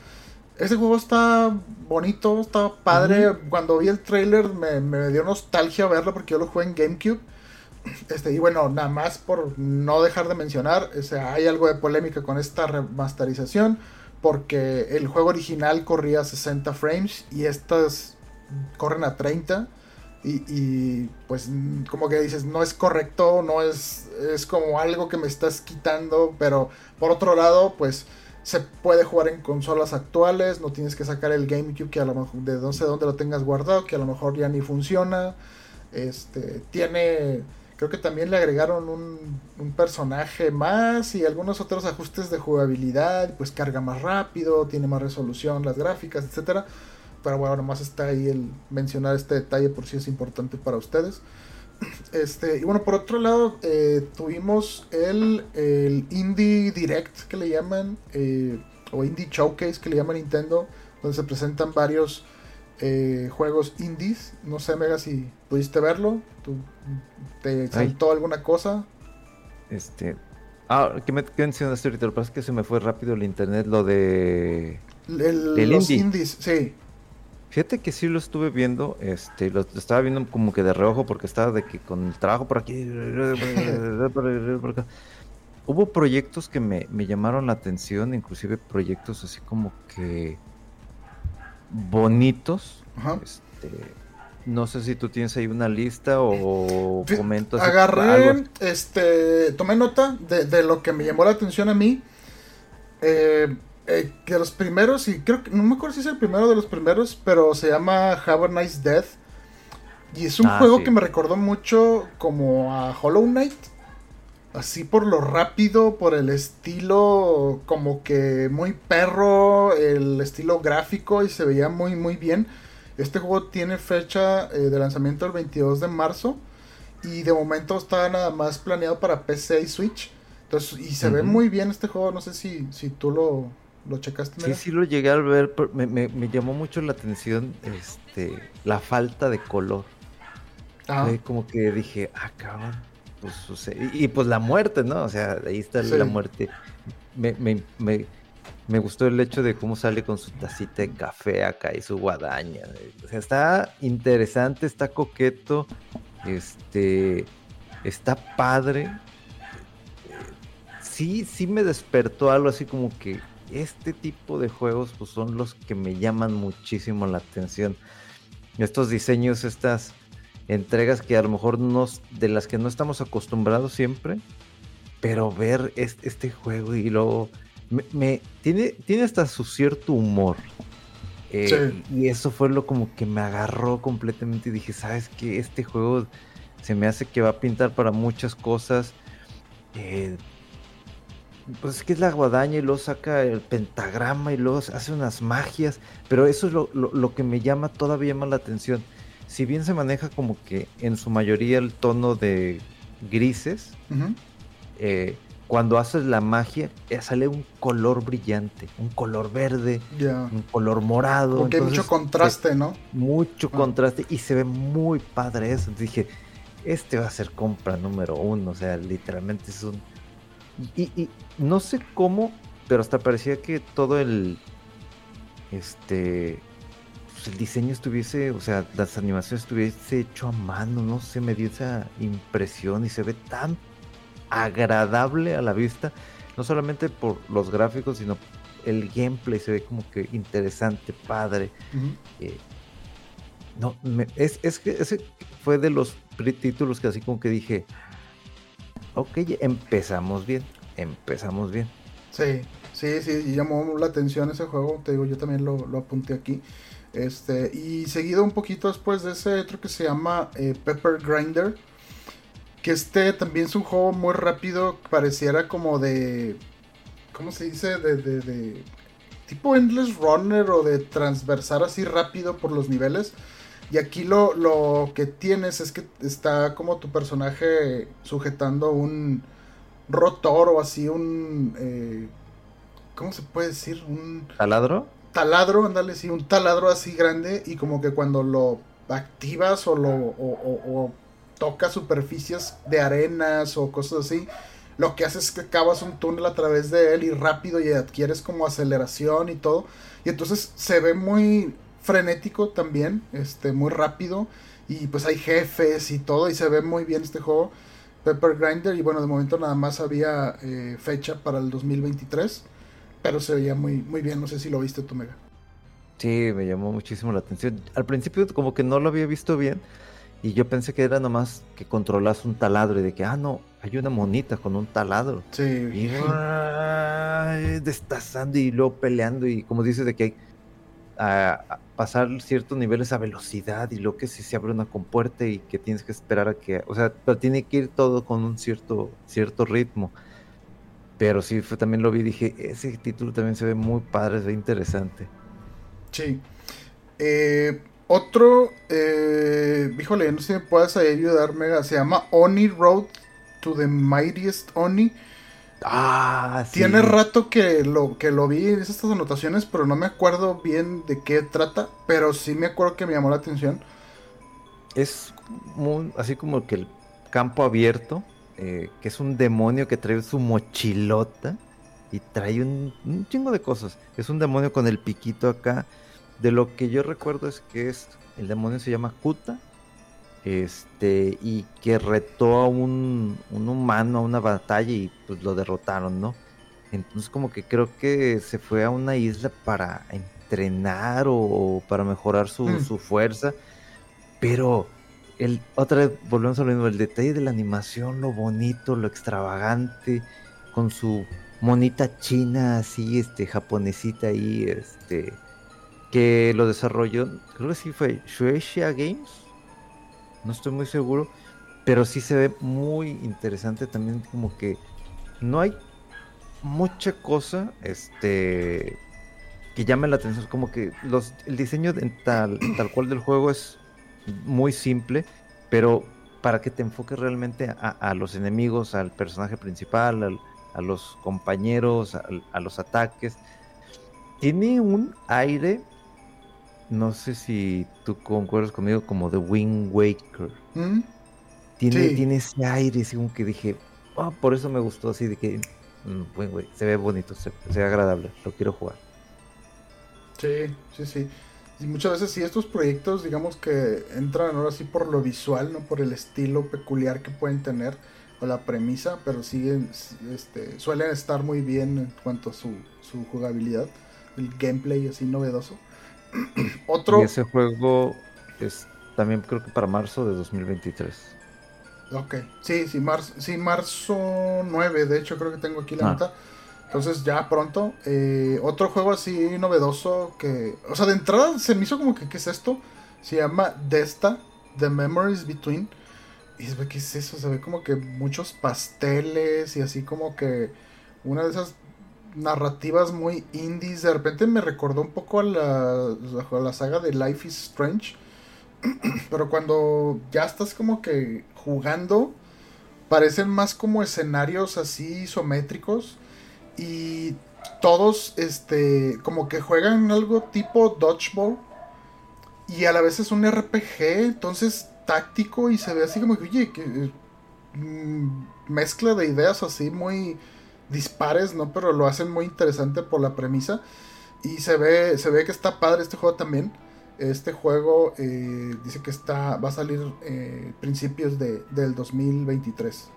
S1: Ese juego está bonito, está padre. Cuando vi el trailer me, dio nostalgia verlo porque yo lo jugué en GameCube. *clears throat* Este, y bueno, nada más por no dejar de mencionar, o sea, hay algo de polémica con esta remasterización porque el juego original corría a 60 frames y estas corren a 30 y, y, pues como que dices, no es correcto, no es, es como algo que me estás quitando, pero por otro lado, pues se puede jugar en consolas actuales, no tienes que sacar el GameCube que a lo mejor de no sé dónde lo tengas guardado, que a lo mejor ya ni funciona. Este tiene creo que también le agregaron un, personaje más y algunos otros ajustes de jugabilidad, pues carga más rápido, tiene más resolución las gráficas, etcétera. Pero bueno, nomás está ahí el mencionar este detalle por si es importante para ustedes. *clears throat* Este, y bueno, por otro lado, eh, tuvimos el, Indie Direct que le llaman, eh, o Indie Showcase que le llaman Nintendo, donde se presentan varios eh, juegos indies. No sé, Mega, si pudiste verlo. ¿Tú, ¿Te saltó alguna cosa?
S2: Este. Ah, ¿qué, me, qué mencionaste ahorita? Lo que pasa es que se me fue rápido el internet, lo de.
S1: los indies, sí.
S2: Fíjate que sí lo estuve viendo, este, lo estaba viendo como que de reojo porque estaba de que con el trabajo por aquí. *laughs* Hubo proyectos que me, llamaron la atención, inclusive proyectos así como que bonitos. Este, no sé si tú tienes ahí una lista o comentas.
S1: Agarré, este, tomé nota de, de, lo que me llamó la atención a mí. Eh, eh, que los primeros, y creo que no me acuerdo si es el primero de los primeros, pero se llama Have a Nice Death. Y es un ah, juego que me recordó mucho como a Hollow Knight. Así por lo rápido, por el estilo como que muy perro, el estilo gráfico y se veía muy muy bien. Este juego tiene fecha eh, de lanzamiento el 22 de marzo y de momento está nada más planeado para PC y Switch. Entonces, y se ve muy bien este juego, no sé si, si tú lo, lo checaste.
S2: Sí, sí lo llegué a ver, me, me, me, llamó mucho la atención este, la falta de color. Ah. Como que dije, ah, cabrón. Pues, y, pues la muerte, ¿no? O sea, ahí está la muerte. Me, me, me, me, gustó el hecho de cómo sale con su tacita de café acá y su guadaña. O sea, está interesante, está coqueto, este, está padre. Sí, sí me despertó algo así como que este tipo de juegos pues son los que me llaman muchísimo la atención. Estos diseños, estas entregas que a lo mejor no, de las que no estamos acostumbrados siempre, pero ver este, juego y luego me, tiene, tiene hasta su cierto humor. Eh, y eso fue lo como que me agarró completamente y dije, ¿sabes qué? Este juego se me hace que va a pintar para muchas cosas. Eh, pues es que es la guadaña y luego saca el pentagrama y luego hace unas magias, pero eso es lo, que me llama todavía más la atención. Si bien se maneja como que en su mayoría el tono de grises, eh, cuando haces la magia eh, sale un color brillante, un color verde, un color morado.
S1: Porque hay mucho contraste, ¿no?
S2: Mucho ah. contraste y se ve muy padre eso. dije, este va a ser compra número uno, o sea, literalmente es un y, no sé cómo, pero hasta parecía que todo el. Este. Pues, el diseño estuviese, o sea, las animaciones estuviese hecho a mano, no sé, me dio esa impresión y se ve tan agradable a la vista, no solamente por los gráficos, sino el gameplay se ve como que interesante, padre. Eh, no, es, es que ese fue de los títulos que así como que dije, ok, empezamos bien, empezamos bien.
S1: Sí, sí, sí, llamó la atención ese juego, te digo, yo también lo, apunté aquí. Este, y seguido un poquito después de ese otro que se llama eh, Pepper Grinder. Que este también es un juego muy rápido, pareciera como de. ¿Cómo se dice? De, de, de tipo Endless Runner o de transversar así rápido por los niveles. Y aquí lo, lo que tienes es que está como tu personaje sujetando un rotor o así, un... Eh, ¿Cómo se puede decir? Un...
S2: ¿Taladro?
S1: Taladro, ándale, sí, un taladro así grande y como que cuando lo activas o lo tocas superficies de arenas o cosas así, lo que haces es que cavas un túnel a través de él y rápido y adquieres como aceleración y todo. Y entonces se ve muy frenético también, este, muy rápido. Y pues hay jefes y todo, y se ve muy bien este juego. Pepper Grinder, y bueno, de momento nada más había eh, fecha para el 2023, pero se veía muy, muy bien. No sé si lo viste tú, Mega.
S2: Sí, me llamó muchísimo la atención. Al principio, como que no lo había visto bien, y yo pensé que era nomás que controlas un taladro y de que, ah, no, hay una monita con un taladro.
S1: Sí.
S2: Y destazando y luego peleando, y como dices, de que hay a, pasar ciertos niveles a velocidad y lo que si se abre una compuerta y que tienes que esperar a que, o sea, pero tiene que ir todo con un cierto, cierto ritmo. Pero sí, fue, también lo vi y dije, ese título también se ve muy padre, se ve interesante.
S1: Sí. Eh, otro, eh, híjole, no sé si me puedes ayudarme, se llama Oni Road to the Mightiest Oni.
S2: Ah, sí.
S1: Tiene rato que lo, que lo vi en estas anotaciones, pero no me acuerdo bien de qué trata. Pero sí me acuerdo que me llamó la atención.
S2: Es muy, así como que el campo abierto, eh, que es un demonio que trae su mochilota y trae un, un, chingo de cosas. Es un demonio con el piquito acá. De lo que yo recuerdo es que es el demonio se llama Kuta este y que retó a un, humano a una batalla y pues lo derrotaron, ¿no? Entonces como que creo que se fue a una isla para entrenar o, para mejorar su, mm. su, fuerza, pero otra vez volvemos a lo mismo, el detalle de la animación, lo bonito, lo extravagante, con su monita china así, este, japonesita ahí, este, que lo desarrolló, creo que sí fue Shueisha Games, no estoy muy seguro, pero sí se ve muy interesante también como que no hay mucha cosa este que llame la atención como que los el diseño tal tal cual del juego es muy simple pero para que te enfoques realmente a, los enemigos al personaje principal a los compañeros a, los ataques tiene un aire no sé si tú concuerdas conmigo como de Wind Waker ¿Mm? tiene, tiene ese aire como que dije ah, por eso me gustó así de que Mm, se ve bonito, se, ve agradable, lo quiero jugar.
S1: Sí, sí, sí. Y muchas veces sí, estos proyectos, digamos que entran ahora sí por lo visual, no por el estilo peculiar que pueden tener o la premisa, pero siguen, este, suelen estar muy bien en cuanto a su, jugabilidad, el gameplay así novedoso. *clears throat*
S2: Otro... Y ese juego es también creo que para marzo de 2023.
S1: Ok, sí, sí, marzo, sí, marzo 9, de hecho creo que tengo aquí la ah. Entonces ya pronto. Eh, otro juego así novedoso que... O sea, de entrada se me hizo como que, ¿qué es esto? Se llama Desta, The Memories Between. Y se ve, ¿qué es eso? Se ve como que muchos pasteles y así como que una de esas narrativas muy indies. De repente me recordó un poco a la, a la saga de Life is Strange. *clears throat* Pero cuando ya estás como que jugando, parecen más como escenarios así isométricos. Y todos, este, como que juegan algo tipo dodgeball. Y a la vez es un RPG, entonces táctico y se ve así como que, oye, que mm, mezcla de ideas así muy dispares, ¿no? Pero lo hacen muy interesante por la premisa. Y se ve, se ve que está padre este juego también. Este juego eh, dice que está va a salir eh, principios de, del 2023.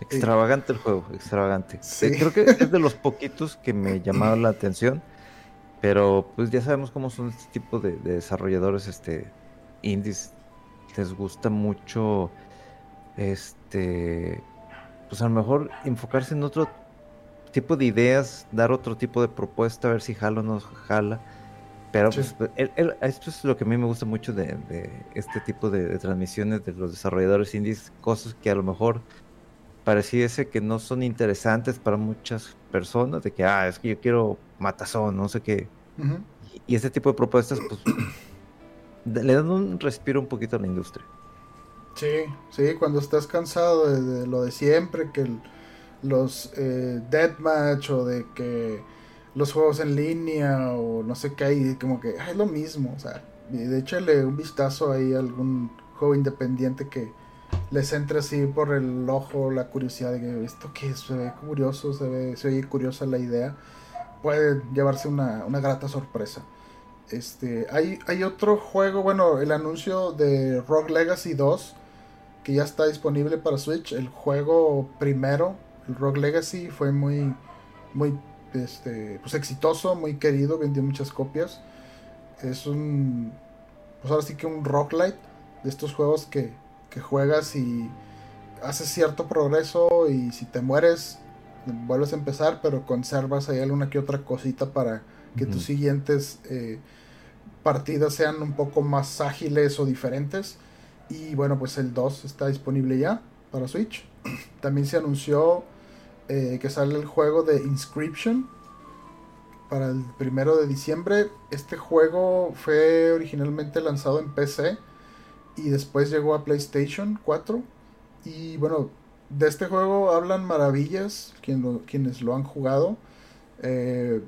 S2: Extravagante el juego, extravagante. Eh, creo que es de los poquitos que me llamaron la atención, pero pues ya sabemos cómo son este tipo de, desarrolladores este indies. Les gusta mucho este pues a lo mejor enfocarse en otro tipo de ideas, dar otro tipo de propuesta, a ver si jala o no jala. Pero pues, esto es lo que a mí me gusta mucho de, este tipo de, transmisiones de los desarrolladores indies, cosas que a lo mejor pareciese que no son interesantes para muchas personas, de que, ah, es que yo quiero matazón, no sé qué. y, este tipo de propuestas, pues, le dan un respiro un poquito a la industria.
S1: Sí, sí, cuando estás cansado de, lo de siempre, que los eh, deathmatch o de que los juegos en línea o no sé qué hay, como que es lo mismo, o sea, de échale un vistazo ahí a algún juego independiente que les entre así por el ojo la curiosidad de que esto que se ve curioso, se ve, se oye curiosa la idea, puede llevarse una, una grata sorpresa. Este, hay, hay otro juego, bueno, el anuncio de Rock Legacy 2, que ya está disponible para Switch. El juego primero, el Rock Legacy, fue muy, muy este, pues exitoso, muy querido, vendió muchas copias. Es un, pues ahora sí que un rock light de estos juegos que, que juegas y haces cierto progreso y si te mueres vuelves a empezar, pero conservas ahí alguna que otra cosita para que tus siguientes eh, partidas sean un poco más ágiles o diferentes. Y bueno, pues el 2 está disponible ya para Switch. *clears throat* También se anunció eh, que sale el juego de Inscription para el primero de diciembre. Este juego fue originalmente lanzado en PC y después llegó a PlayStation 4. Y bueno, de este juego hablan maravillas quienes lo han jugado. Eh,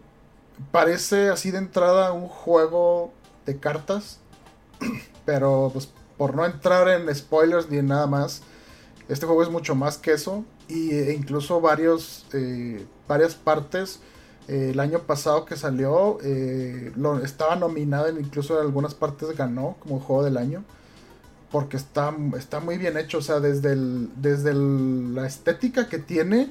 S1: parece así de entrada un juego de cartas, *clears throat* pero pues por no entrar en spoilers ni nada más, este juego es mucho más que eso e incluso varios, eh, varias partes. El año pasado que salió, lo, estaba nominado, incluso en algunas partes ganó como juego del año. Porque está, está muy bien hecho, o sea, desde, desde la estética que tiene,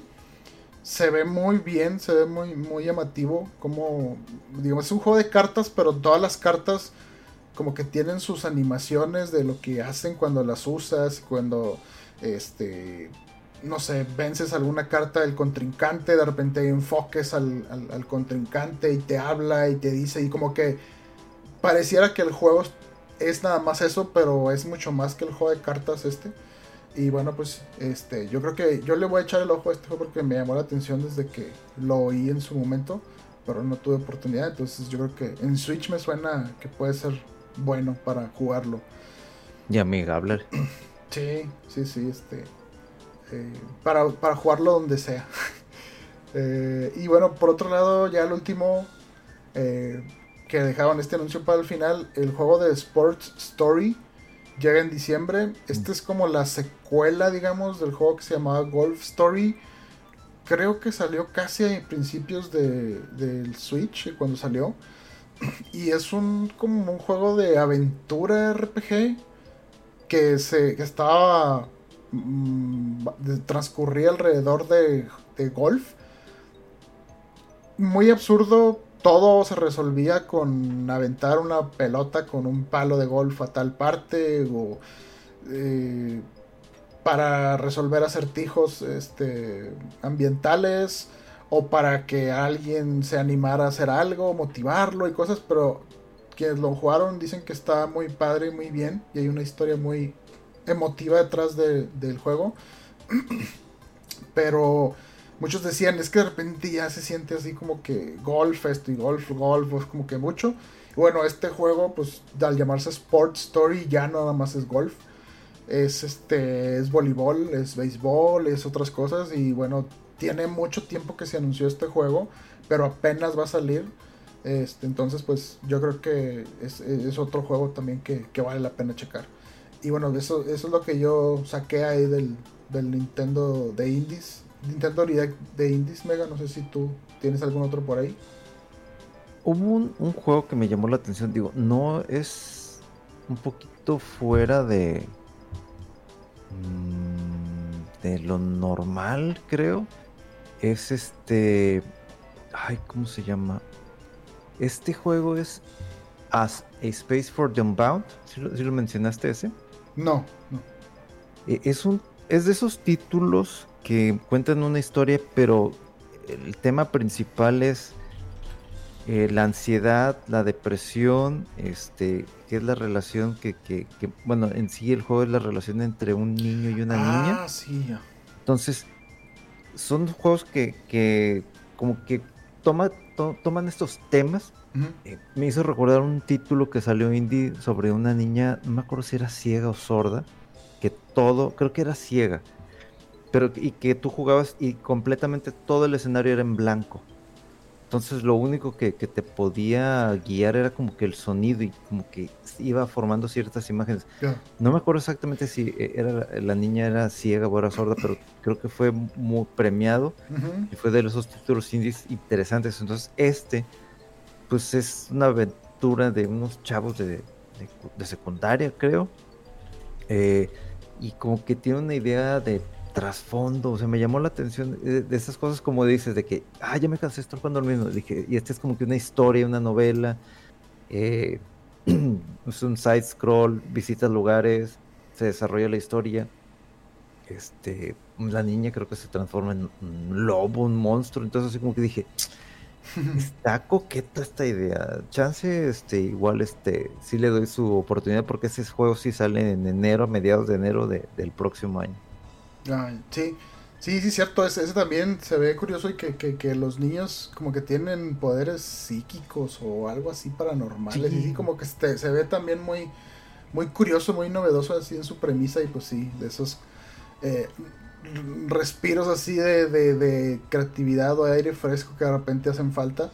S1: se ve muy bien, se ve muy, muy llamativo. Como, digamos, es un juego de cartas, pero todas las cartas como que tienen sus animaciones de lo que hacen cuando las usas, cuando este no sé, vences alguna carta del contrincante, de repente enfoques al, contrincante y te habla y te dice y como que pareciera que el juego es nada más eso, pero es mucho más que el juego de cartas este. Y bueno, pues este, yo creo que yo le voy a echar el ojo a este juego porque me llamó la atención desde que lo oí en su momento, pero no tuve oportunidad. Entonces yo creo que en Switch me suena que puede ser bueno para jugarlo.
S2: Y amigable. *clears throat*
S1: Sí, sí, sí, este. eh, para, para jugarlo donde sea. *laughs* Eh, y bueno, por otro lado, ya el último eh, que dejaron este anuncio para el final, el juego de Sports Story llega en diciembre. Este es como la secuela, digamos, del juego que se llamaba Golf Story. Creo que salió casi a principios de- del Switch cuando salió. *clears throat* Y es un como un juego de aventura RPG que se que estaba mm, transcurría alrededor de, de golf. Muy absurdo, todo se resolvía con aventar una pelota con un palo de golf a tal parte o eh, para resolver acertijos este, ambientales o para que alguien se animara a hacer algo, motivarlo y cosas, pero quienes lo jugaron dicen que está muy padre, muy bien y hay una historia muy emotiva detrás de- del juego. *clears throat* Pero muchos decían, es que de repente ya se siente así como que golf esto y golf, golf, es como que mucho. Bueno, este juego, pues al llamarse Sport Story, ya nada más es golf. Es este, es voleibol, es béisbol, es otras cosas. Y bueno, tiene mucho tiempo que se anunció este juego, pero apenas va a salir. Este, entonces, pues yo creo que es, es otro juego también que, que vale la pena checar. Y bueno, eso, eso es lo que yo saqué ahí del, del Nintendo de Indies. Nintendo Direct de Indies, Mega. No sé si tú tienes algún otro por ahí.
S2: Hubo un, un juego que me llamó la atención, digo, no es un poquito fuera de mm, de lo normal, creo. Es este, ay, ¿cómo se llama? Este juego es As a Space for the Unbound. ¿Sí lo, sí lo mencionaste ese?
S1: No, no.
S2: E- Es un es de esos títulos que cuentan una historia, pero el tema principal es eh, la ansiedad, la depresión, este, que es la relación que, que- que- bueno, en sí el juego es la relación entre un niño y una niña.
S1: Ah, sí, ya.
S2: Entonces, son juegos que, que como que toma, to- toman estos temas. Eh, me hizo recordar un título que salió indie sobre una niña, no me acuerdo si era ciega o sorda, que todo, creo que era ciega, pero y que tú jugabas y completamente todo el escenario era en blanco. Entonces lo único que, que te podía guiar era como que el sonido y como que iba formando ciertas imágenes.
S1: Ya.
S2: No me acuerdo exactamente si eh, era la, niña era ciega o era sorda, pero creo que fue muy premiado
S1: Ujú.
S2: y fue de esos títulos indies interesantes. Entonces, este, pues es una aventura de unos chavos de, de- de secundaria, creo. Eh, y como que tiene una idea de trasfondo. O sea, me llamó la atención de, de esas cosas como dices, de que, ah, ya me cansé estar jugando lo mismo. Dije, y este es como que una historia, una novela. eh, *clears throat* es un side scroll, visitas lugares, se desarrolla la historia este, la niña creo que se transforma en un lobo, un monstruo, entonces así como que dije, *laughs* está coqueta esta idea, chance, este, igual, este, sí le doy su oportunidad porque ese juego sí sale en enero, a mediados de enero de- del próximo año.
S1: Ah, sí, sí, sí, cierto. Ese, ese también se ve curioso y que, que, que los niños como que tienen poderes psíquicos o algo así paranormales. Y
S2: Sí.
S1: sí, como que este, se ve también muy, muy curioso, muy novedoso así en su premisa. Y pues sí, de esos eh, respiros así de, de, de creatividad o de aire fresco que de repente hacen falta.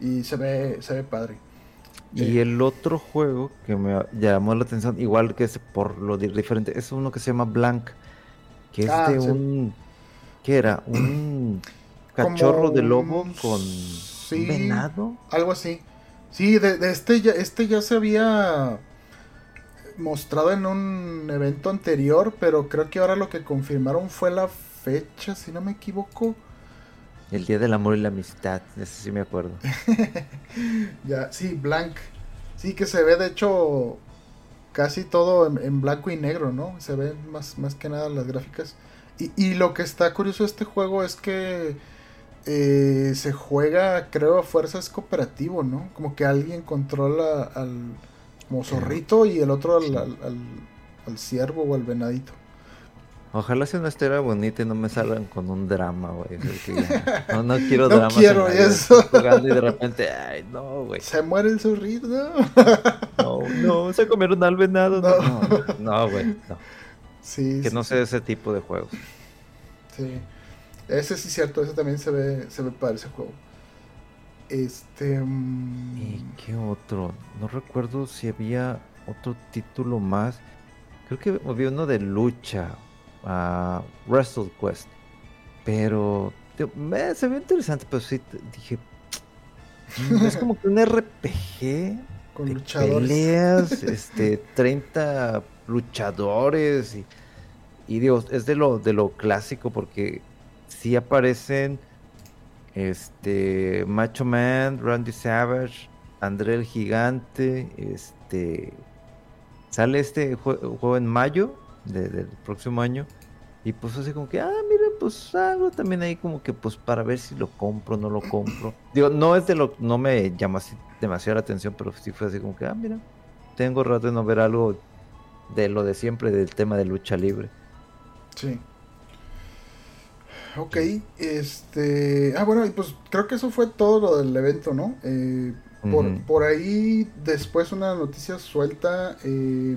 S1: Y se ve, se ve padre.
S2: Y el otro juego que me llamó la atención, igual que ese por lo di- diferente, es uno que se llama Blank, que es
S1: Ah,
S2: de
S1: sí.
S2: un, ¿qué era? Un *clears throat* cachorro de lobo
S1: un-
S2: con
S1: sí.
S2: un venado.
S1: Algo así. Sí, de, de este, ya, este ya se había mostrado en un evento anterior, pero creo que ahora lo que confirmaron fue la fecha, si no me equivoco.
S2: El Día del Amor y la Amistad, ese sí me acuerdo. *laughs*
S1: Ya, sí, Blank. Sí, que se ve de hecho casi todo en, en blanco y negro, ¿no? Se ven más, más que nada las gráficas. Y, y lo que está curioso de este juego es que eh, se juega, creo, a fuerzas cooperativo, ¿no? Como que alguien controla al, como zorrito y el otro al, al, al, al ciervo o al venadito.
S2: Ojalá sea una historia bonita y no me salgan con un drama, güey. *laughs* No, no quiero
S1: No
S2: drama.
S1: quiero eso.
S2: Jugando y de repente, ay, no, güey.
S1: Se muere el zorrito, ¿no?
S2: No, no, se comieron al venado.
S1: No.
S2: No, no, güey. No,
S1: Sí,
S2: Que
S1: sí,
S2: no sea ese tipo de juegos.
S1: sí. Ese sí es cierto, ese también se ve, se ve padre ese juego. Este. mm,
S2: ¿Y qué otro? No recuerdo si había otro título más. Creo que había uno de lucha. A Wrestle Quest. Pero tío, me- se ve interesante, pero sí dije. "Mm, Es como que un RPG
S1: con
S2: de
S1: luchadores.
S2: peleas, *laughs* este, 30 luchadores y, y digo, es de lo, de lo clásico porque sí aparecen este Macho Man, Randy Savage, André el Gigante, este sale este jue- juego en mayo de- del próximo año y pues así como que, ah, mira, pues algo también ahí como que pues para ver si lo compro no lo compro. *clears throat* Digo, no es de lo, no me llama así demasiado la atención, pero sí fue así como que, ah, mira, tengo rato de no ver algo de lo de siempre del tema de lucha libre.
S1: Sí. Ok, este. Ah, bueno, y pues creo que eso fue todo lo del evento, ¿no? Eh, por, por ahí, después una noticia suelta. eh,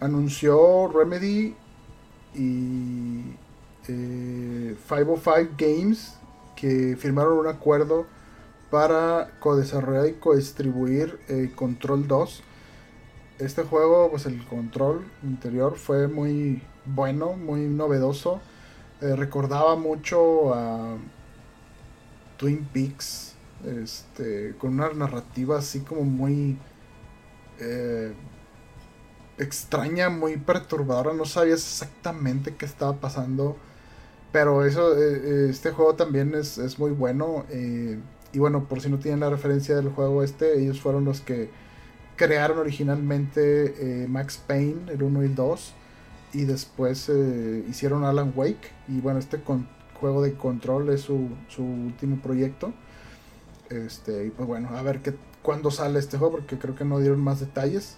S1: anunció Remedy y eh, 505 Games que firmaron un acuerdo para co-desarrollar y co-distribuir eh, Control 2. Este juego, pues el control interior fue muy bueno, muy novedoso. Eh, recordaba mucho a Twin Peaks, este, con una narrativa así como muy eh, extraña, muy perturbadora. No sabías exactamente qué estaba pasando. Pero eso, eh, eh, este juego también es, es muy bueno. eh, y bueno, por si no tienen la referencia del juego este, ellos fueron los que crearon originalmente Max Payne, el 1 y el 2. Y después hicieron Alan Wake. Y bueno, este juego de control es su, su último proyecto. Este, y pues bueno, a ver qué, cuándo sale este juego, porque creo que no dieron más detalles.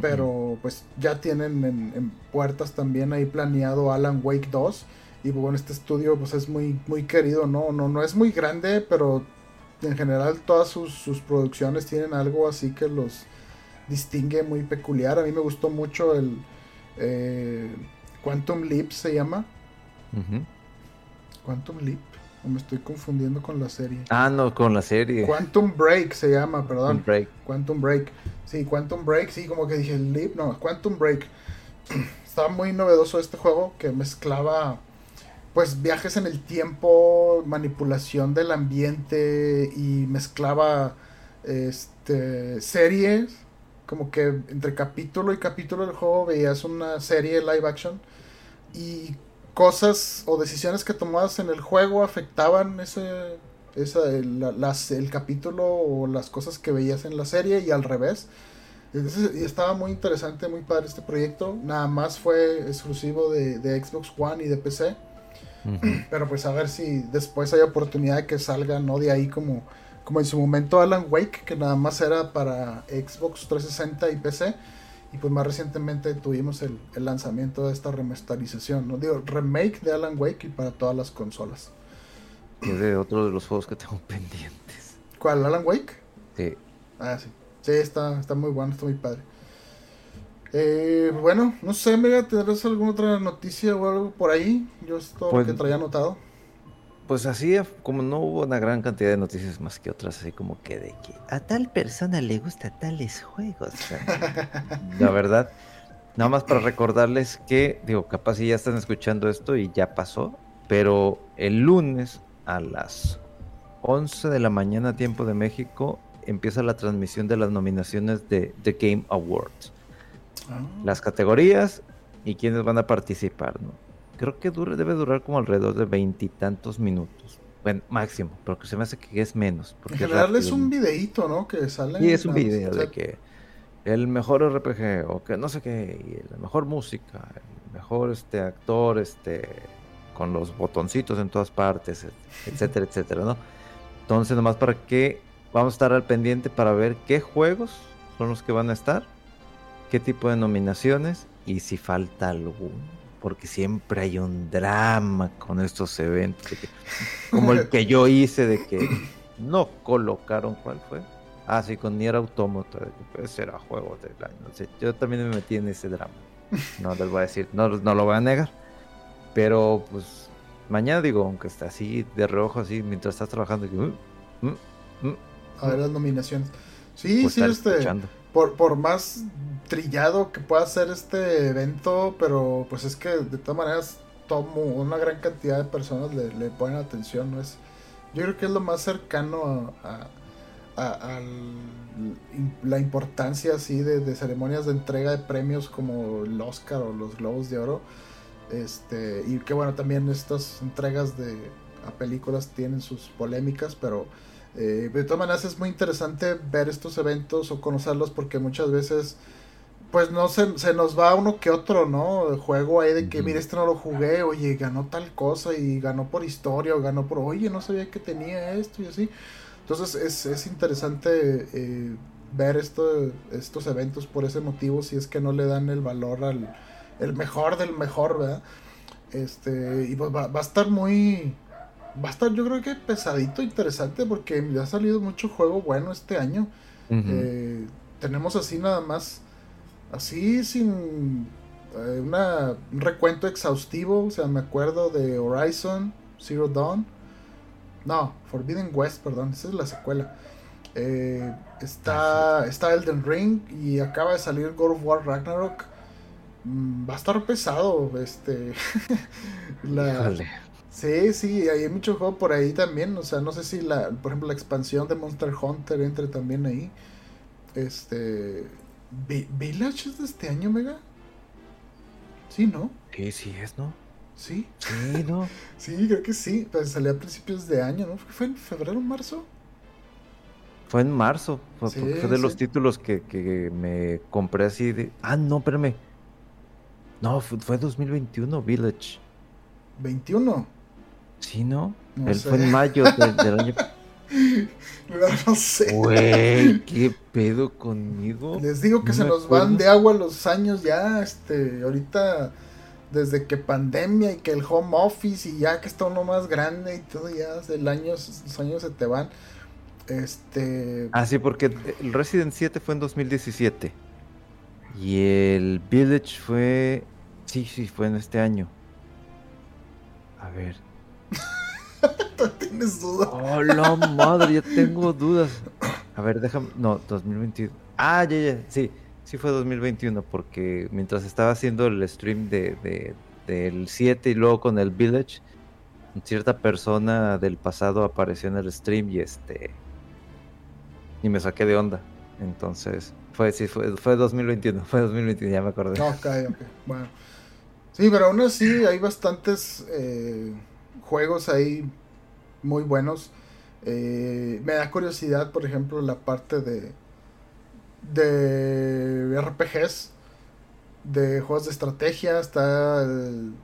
S1: Pero pues ya tienen en, en puertas también ahí planeado Alan Wake 2. Y bueno, este estudio pues es muy, muy querido, ¿no? No, no es muy grande, pero en general todas sus, sus producciones tienen algo así que los distingue muy peculiar. A mí me gustó mucho el eh, Quantum Leap se llama. Quantum Leap. O me estoy confundiendo con la serie.
S2: Ah, no, con la serie.
S1: Quantum Break se llama, perdón.
S2: Un break.
S1: Quantum Break. Sí, Quantum Break, sí, como que dije Leap, no, Quantum Break. *clears throat* Estaba muy novedoso este juego que mezclaba pues viajes en el tiempo, manipulación del ambiente y mezclaba este series, como que entre capítulo y capítulo del juego veías una serie live action y cosas o decisiones que tomabas en el juego afectaban ese esa, el, la- las, el capítulo o las cosas que veías en la serie y al revés. Entonces, y estaba muy interesante, muy padre este proyecto. Nada más fue exclusivo de, de Xbox One y de PC. *clears throat* Pero pues a ver si después hay oportunidad de que salga, ¿no? De ahí como, como en su momento Alan Wake, que nada más era para Xbox 360 y PC. Y pues más recientemente tuvimos el, el lanzamiento de esta remasterización, ¿no? Digo, remake de Alan Wake y para todas las consolas.
S2: Es de otro de los juegos que tengo *laughs* pendientes.
S1: ¿Cuál? ¿Alan Wake?
S2: Sí.
S1: Ah, sí. Sí, está, está muy bueno, está muy padre. Eh, bueno, no sé, Mega, ¿tendrás alguna otra noticia o algo por ahí? Yo es todo
S2: Pues-
S1: lo que traía anotado.
S2: Pues así, como no hubo una gran cantidad de noticias más que otras, así como que de que a tal persona le gusta tales juegos. *laughs* La verdad, nada más para recordarles que, digo, capaz si ya están escuchando esto y ya pasó, pero el lunes a las 11 de la mañana, tiempo de México, empieza la transmisión de las nominaciones de The Game Awards.
S1: Ah,
S2: Las categorías y quiénes van a participar, ¿no? Creo que dura, debe durar como alrededor de veintitantos minutos. Bueno, máximo, pero que se me hace que es menos. porque
S1: en general es un videíto, ¿no? Que sale.
S2: Y es un video de que el mejor RPG o que no sé qué, y la mejor música, el mejor este actor, este con los botoncitos en todas partes, et- *laughs* etcétera, etcétera, ¿no? Entonces, nomás para que vamos a estar al pendiente para ver qué juegos son los que van a estar qué tipo de nominaciones y si falta alguno. Porque siempre hay un drama con estos eventos. como el que yo hice de que no colocaron cuál fue. Ah, sí, con Nier Automata. Ese era juego del año. yo también me metí en ese drama. No les voy a decir, no, no lo voy a negar. Pero pues mañana digo, aunque está así de reojo, así, mientras estás trabajando. Uh,
S1: uh, uh, a ver las nominaciones. Sí, pues sí, este. Por, por más trillado que pueda ser este evento, pero pues es que de todas maneras tomo una gran cantidad de personas le, le ponen atención, ¿no? Es, yo creo que es lo más cercano a a, la importancia así de, ceremonias de entrega de premios como el Oscar o los Globos de Oro. Este, y que bueno, también estas entregas de a películas tienen sus polémicas, pero eh, de todas maneras es muy interesante ver estos eventos o conocerlos porque muchas veces pues no se, se nos va uno que otro, ¿no? El juego ahí de que, mire, este no lo jugué, oye, ganó tal cosa y ganó por historia o ganó por, oye, no sabía que tenía esto y así. Entonces es, es interesante eh, ver esto, estos eventos por ese motivo, si es que no le dan el valor al el mejor del mejor, ¿verdad? Este, y pues va, va, a estar muy, va a estar yo creo que pesadito, interesante, porque ya ha salido mucho juego bueno este año. Eh, tenemos así nada más, así sin eh, una, un recuento exhaustivo, o sea, me acuerdo de Horizon, Zero Dawn, no, Forbidden West, perdón, esa es la secuela. Eh, está, ah, está Elden Ring y acaba de salir God of War Ragnarok. Mm, va a estar pesado, este. *laughs* la, sí, sí, hay mucho juego por ahí también. O sea, no sé si la, por ejemplo, la expansión de Monster Hunter entre también ahí. Este. ¿Village es de este año, Mega? Sí, ¿no?
S2: Sí, sí es, ¿no?
S1: Sí.
S2: Sí, ¿no? *laughs*
S1: sí, creo que sí. Pues salió a principios de año, ¿no? ¿Fue en febrero o marzo?
S2: Fue en marzo. Fue, de los títulos que, que, me compré así de. Ah, no, espérame. No, fue, fue 2021, Village.
S1: ¿21?
S2: Sí, ¿no? Él fue en mayo del, año. *laughs*
S1: No, sé.
S2: Güey, ¿qué pedo conmigo?
S1: Les digo que se nos van de agua los años ya. Este, ahorita desde que pandemia y que el home office y ya que está uno más grande y todo ya el año, los años se te van. Este.
S2: Ah, sí, porque el Resident 7 fue en 2017. Y el Village fue. Sí, sí, fue en este año. A ver.
S1: ¿Tú *laughs* tienes dudas?
S2: Oh, la madre, ya tengo dudas. A ver, déjame. No, 2021. Ah, ya, ya, sí sí fue 2021, porque mientras estaba haciendo el stream de, del 7 y luego con el Village, cierta persona del pasado apareció en el stream y este y me saqué de onda. Entonces, fue sí fue, fue 2021, fue 2021, ya me acordé.
S1: Ok, ok. Bueno. Sí, pero aún así hay bastantes eh, juegos ahí muy buenos. Eh, me da curiosidad, por ejemplo, la parte de de RPGs, de juegos de estrategia, está el,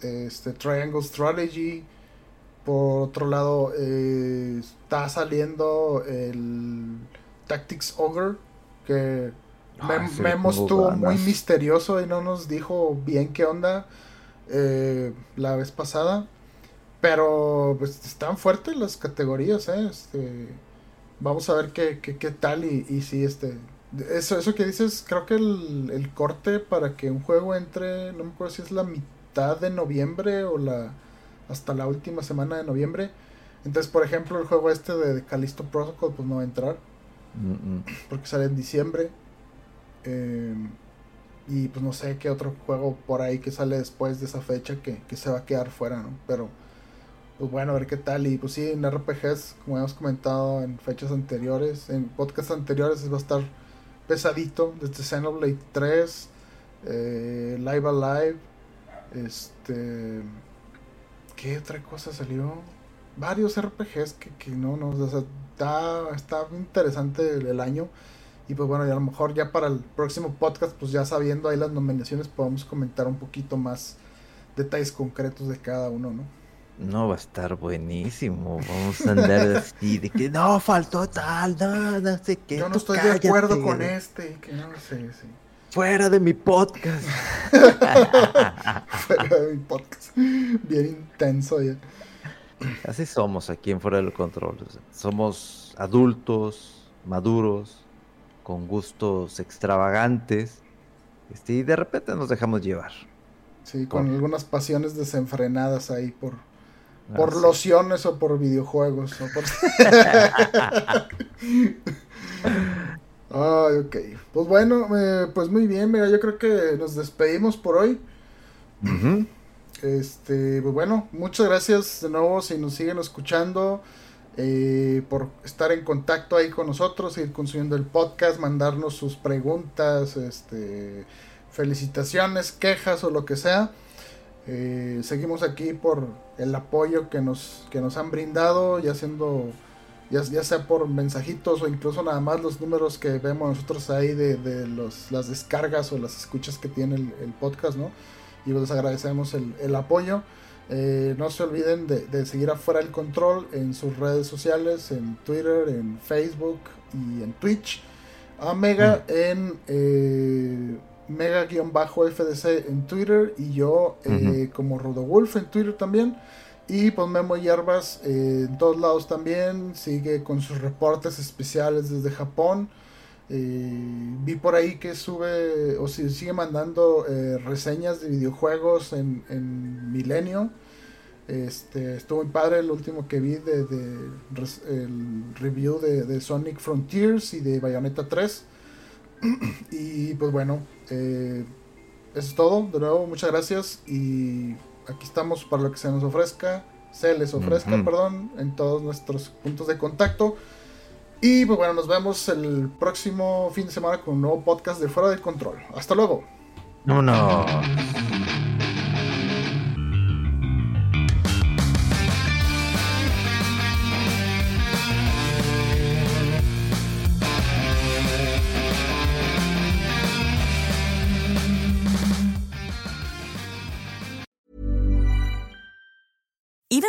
S1: este, Triangle Strategy. Por otro lado, eh, está saliendo el Tactics Ogre, que ah, Memo estuvo muy misterioso y no nos dijo bien qué onda eh, la vez pasada. Pero pues están fuertes las categorías, ¿eh? Este, vamos a ver qué, qué, qué tal y, y, si este... Eso, eso que dices, creo que el, el, corte para que un juego entre, no me acuerdo si es la mitad de noviembre o la hasta la última semana de noviembre. Entonces, por ejemplo, el juego este de Callisto Protocol pues no va a entrar. Porque sale en diciembre. Em, y pues no sé qué otro juego por ahí que sale después de esa fecha que, que se va a quedar fuera, ¿no? Pero pues bueno, a ver qué tal. Y pues sí, en RPGs, como hemos comentado en fechas anteriores, en podcasts anteriores, va a estar pesadito. Desde Xenoblade 3, eh, Live Alive, este. ¿Qué otra cosa salió? Varios RPGs que, que no, no, o sea, está, está interesante el, año. Y pues bueno, y a lo mejor ya para el próximo podcast, pues ya sabiendo ahí las nominaciones, podemos comentar un poquito más detalles concretos de cada uno, ¿no?
S2: No, va a estar buenísimo. Vamos a andar *laughs* así de que no, faltó tal, no, no sé qué.
S1: Yo no estoy de acuerdo con este, que no sé, sí.
S2: Fuera de mi podcast. *laughs*
S1: Fuera de mi podcast. Bien intenso ya.
S2: Así somos aquí en Fuera del Control. somos adultos, maduros, con gustos extravagantes. Este, y de repente nos dejamos llevar.
S1: Sí, con algunas pasiones desenfrenadas ahí por, por lociones o por videojuegos. O por... *laughs* Ay, ok. Pues bueno, eh, pues muy bien, mira, yo creo que nos despedimos por hoy. Este, pues bueno, muchas gracias de nuevo si nos siguen escuchando, eh, por estar en contacto ahí con nosotros, seguir consumiendo el podcast, mandarnos sus preguntas, este, felicitaciones, quejas o lo que sea. Eh, seguimos aquí por el apoyo que nos, que nos han brindado, ya siendo ya, sea por mensajitos o incluso nada más los números que vemos nosotros ahí de, los, las descargas o las escuchas que tiene el, podcast, ¿no? Y les agradecemos el, apoyo. Eh, no se olviden de, seguir afuera el control en sus redes sociales, en Twitter, en Facebook y en Twitch. A Mega mm. en eh, Mega-FDC en Twitter y yo eh, como Rodowulf en Twitter también. Y pues Memo Hierbas eh, en todos lados también, sigue con sus reportes especiales desde Japón. Eh, vi por ahí que sube o si sigue mandando eh, reseñas de videojuegos en, en Milenio. Este, estuvo muy padre el último que vi de, el review de, Sonic Frontiers y de Bayonetta 3. *clears throat* y pues bueno, eso es todo. De nuevo, muchas gracias y aquí estamos para lo que se nos ofrezca, se les ofrezca, perdón, en todos nuestros puntos de contacto. Y pues bueno, nos vemos el próximo fin de semana con un nuevo podcast de Fuera del Control. Hasta luego.
S2: No,